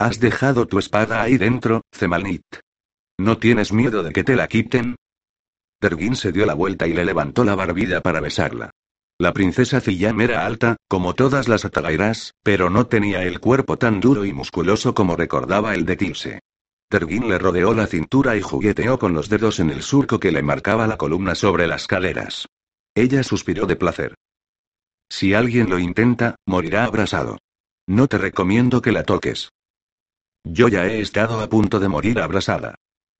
¿Has dejado tu espada ahí dentro, Zemalnit? ¿No tienes miedo de que te la quiten? Tergin se dio la vuelta y le levantó la barbilla para besarla. La princesa Ziyam era alta, como todas las atagairas, pero no tenía el cuerpo tan duro y musculoso como recordaba el de Tilse. Tergin le rodeó la cintura y jugueteó con los dedos en el surco que le marcaba la columna sobre las caderas. Ella suspiró de placer. Si alguien lo intenta, morirá abrasado. No te recomiendo que la toques. Yo ya he estado a punto de morir abrasada.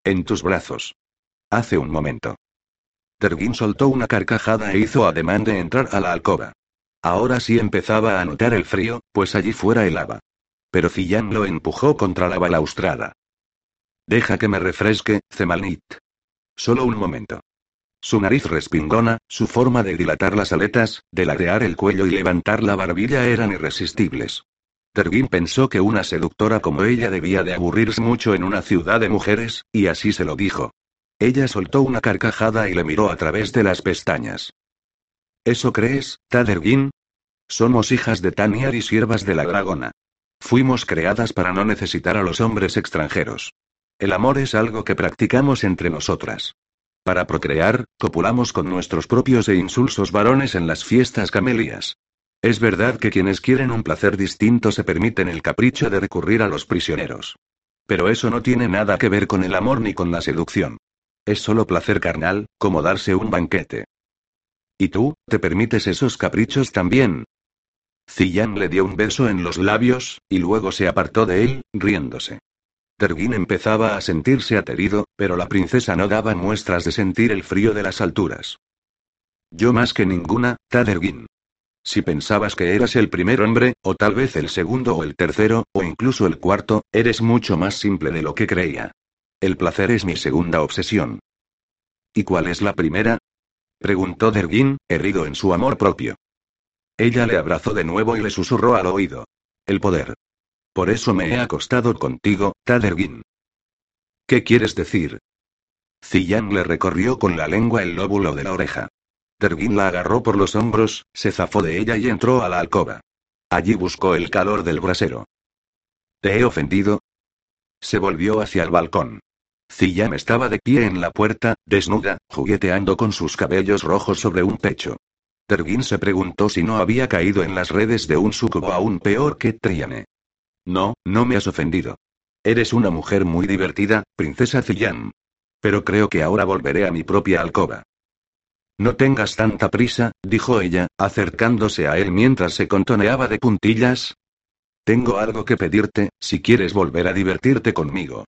En tus brazos. Hace un momento. Tergin soltó una carcajada e hizo ademán de entrar a la alcoba. Ahora sí empezaba a notar el frío, pues allí fuera helaba. Pero Zillan lo empujó contra la balaustrada. Deja que me refresque, Zemalnit. Solo un momento. Su nariz respingona, su forma de dilatar las aletas, de ladear el cuello y levantar la barbilla eran irresistibles. Tergin pensó que una seductora como ella debía de aburrirse mucho en una ciudad de mujeres, y así se lo dijo. Ella soltó una carcajada y le miró a través de las pestañas. ¿Eso crees, Tadergin? Somos hijas de Taniar y siervas de la dragona. Fuimos creadas para no necesitar a los hombres extranjeros. El amor es algo que practicamos entre nosotras. Para procrear, copulamos con nuestros propios e insulsos varones en las fiestas camelias. Es verdad que quienes quieren un placer distinto se permiten el capricho de recurrir a los prisioneros. Pero eso no tiene nada que ver con el amor ni con la seducción. Es solo placer carnal, como darse un banquete. ¿Y tú, te permites esos caprichos también? Ziyan le dio un beso en los labios, y luego se apartó de él, riéndose. Tergin empezaba a sentirse aterido, pero la princesa no daba muestras de sentir el frío de las alturas. Yo más que ninguna, Tadergin. Si pensabas que eras el primer hombre, o tal vez el segundo o el tercero, o incluso el cuarto, eres mucho más simple de lo que creía. El placer es mi segunda obsesión. ¿Y cuál es la primera? preguntó Dergin, herido en su amor propio. Ella le abrazó de nuevo y le susurró al oído. El poder. Por eso me he acostado contigo, Tadergin. ¿Qué quieres decir? Ziyan le recorrió con la lengua el lóbulo de la oreja. Tergin la agarró por los hombros, se zafó de ella y entró a la alcoba. Allí buscó el calor del brasero. ¿Te he ofendido? Se volvió hacia el balcón. Ziyan estaba de pie en la puerta, desnuda, jugueteando con sus cabellos rojos sobre un pecho. Tergin se preguntó si no había caído en las redes de un sucubo aún peor que Triane. No, no me has ofendido. Eres una mujer muy divertida, princesa Ziyan. Pero creo que ahora volveré a mi propia alcoba. No tengas tanta prisa, dijo ella, acercándose a él mientras se contoneaba de puntillas. Tengo algo que pedirte, si quieres volver a divertirte conmigo.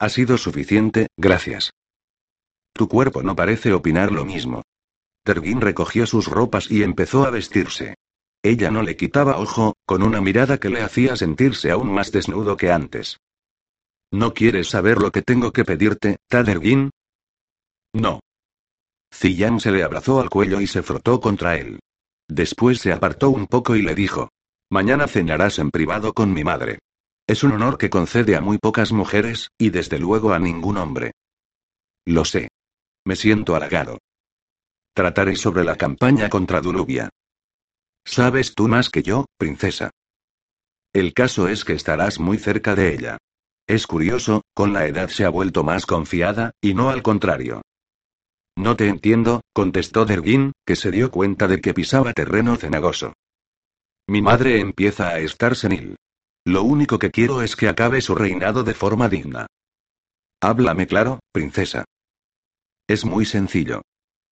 Ha sido suficiente, gracias. Tu cuerpo no parece opinar lo mismo. Tergin recogió sus ropas y empezó a vestirse. Ella no le quitaba ojo, con una mirada que le hacía sentirse aún más desnudo que antes. ¿No quieres saber lo que tengo que pedirte, Tadergin? No. Ziyan se le abrazó al cuello y se frotó contra él. Después se apartó un poco y le dijo. Mañana cenarás en privado con mi madre. Es un honor que concede a muy pocas mujeres, y desde luego a ningún hombre. Lo sé. Me siento halagado. Trataré sobre la campaña contra Dulubia. Sabes tú más que yo, princesa. El caso es que estarás muy cerca de ella. Es curioso, con la edad se ha vuelto más confiada, y no al contrario. No te entiendo, contestó Dergin, que se dio cuenta de que pisaba terreno cenagoso. Mi madre empieza a estar senil. Lo único que quiero es que acabe su reinado de forma digna. Háblame claro, princesa. Es muy sencillo.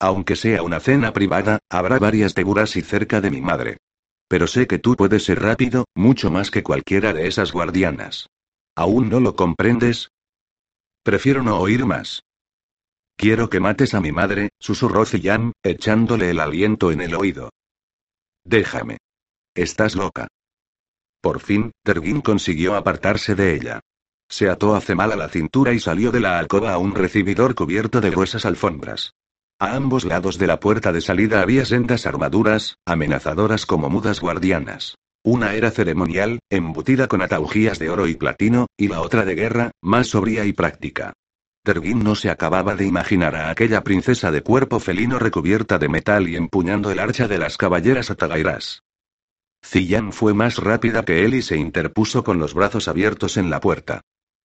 Aunque sea una cena privada, habrá varias y cerca de mi madre. Pero sé que tú puedes ser rápido, mucho más que cualquiera de esas guardianas. ¿Aún no lo comprendes? Prefiero no oír más. Quiero que mates a mi madre, susurró Ziyan, echándole el aliento en el oído. Déjame. Estás loca. Por fin, Tergin consiguió apartarse de ella. Se ató a Cemal a la cintura y salió de la alcoba a un recibidor cubierto de gruesas alfombras. A ambos lados de la puerta de salida había sendas armaduras, amenazadoras como mudas guardianas. Una era ceremonial, embutida con ataujías de oro y platino, y la otra de guerra, más sobria y práctica. Tergin no se acababa de imaginar a aquella princesa de cuerpo felino recubierta de metal y empuñando el archa de las caballeras atagairas. Ziyan fue más rápida que él y se interpuso con los brazos abiertos en la puerta.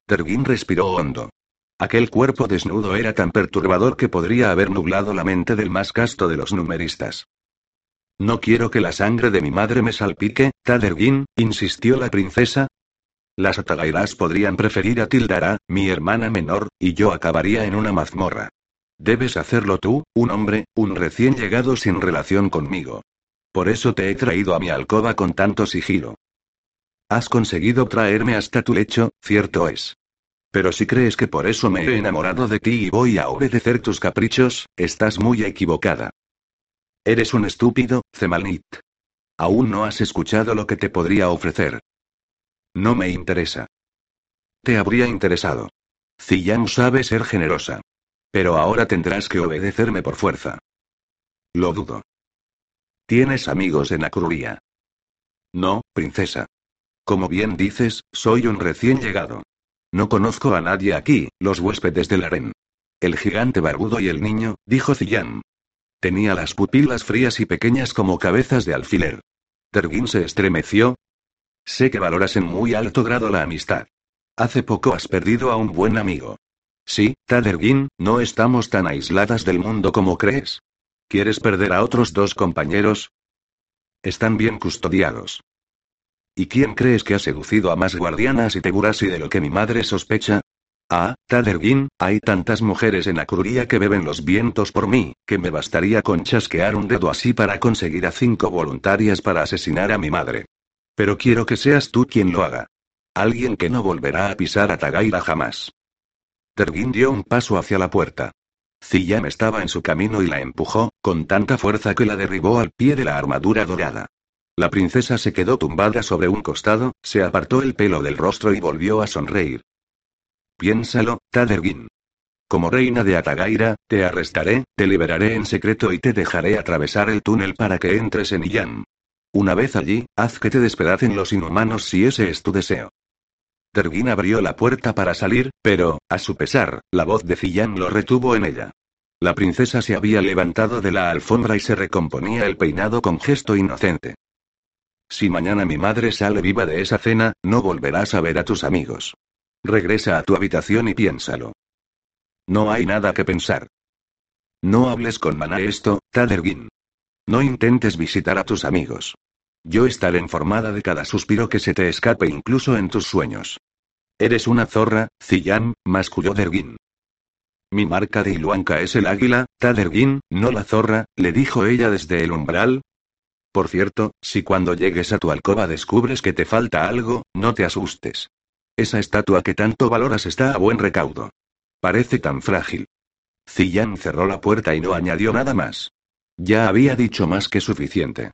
Tergin respiró hondo. Aquel cuerpo desnudo era tan perturbador que podría haber nublado la mente del más casto de los numeristas. No quiero que la sangre de mi madre me salpique, Tadergin, insistió la princesa. Las Atagairas podrían preferir a Tildara, mi hermana menor, y yo acabaría en una mazmorra. Debes hacerlo tú, un hombre, un recién llegado sin relación conmigo. Por eso te he traído a mi alcoba con tanto sigilo. Has conseguido traerme hasta tu lecho, cierto es. Pero si crees que por eso me he enamorado de ti y voy a obedecer tus caprichos, estás muy equivocada. Eres un estúpido, Zemalnit. Aún no has escuchado lo que te podría ofrecer. No me interesa. Te habría interesado. Ziyang sabe ser generosa. Pero ahora tendrás que obedecerme por fuerza. Lo dudo. ¿Tienes amigos en Akruria? No, princesa. Como bien dices, soy un recién llegado. No conozco a nadie aquí, los huéspedes del harén. El gigante barbudo y el niño, dijo Ziyan. Tenía las pupilas frías y pequeñas como cabezas de alfiler. Tergin se estremeció. Sé que valoras en muy alto grado la amistad. Hace poco has perdido a un buen amigo. Sí, Tadergin, no estamos tan aisladas del mundo como crees. ¿Quieres perder a otros dos compañeros? Están bien custodiados. ¿Y quién crees que ha seducido a más guardianas y tegurasi de lo que mi madre sospecha? Ah, Tadergin, hay tantas mujeres en Akruria que beben los vientos por mí, que me bastaría con chasquear un dedo así para conseguir a cinco voluntarias para asesinar a mi madre. Pero quiero que seas tú quien lo haga. Alguien que no volverá a pisar a Tagaira jamás. Tergin dio un paso hacia la puerta. Ziyam estaba en su camino y la empujó, con tanta fuerza que la derribó al pie de la armadura dorada. La princesa se quedó tumbada sobre un costado, se apartó el pelo del rostro y volvió a sonreír. Piénsalo, Tadergin. Como reina de Atagaira, te arrestaré, te liberaré en secreto y te dejaré atravesar el túnel para que entres en Iyan. Una vez allí, haz que te despedacen los inhumanos si ese es tu deseo. Tergin abrió la puerta para salir, pero, a su pesar, la voz de Ziyang lo retuvo en ella. La princesa se había levantado de la alfombra y se recomponía el peinado con gesto inocente. Si mañana mi madre sale viva de esa cena, no volverás a ver a tus amigos. Regresa a tu habitación y piénsalo. No hay nada que pensar. No hables con Maná esto, Tadergin. No intentes visitar a tus amigos. Yo estaré informada de cada suspiro que se te escape incluso en tus sueños. Eres una zorra, Ziyam, masculló Dergin. Mi marca de Iluanca es el águila, Tadergin, no la zorra, le dijo ella desde el umbral. Por cierto, si cuando llegues a tu alcoba descubres que te falta algo, no te asustes. Esa estatua que tanto valoras está a buen recaudo. Parece tan frágil. Ziyang cerró la puerta y no añadió nada más. Ya había dicho más que suficiente.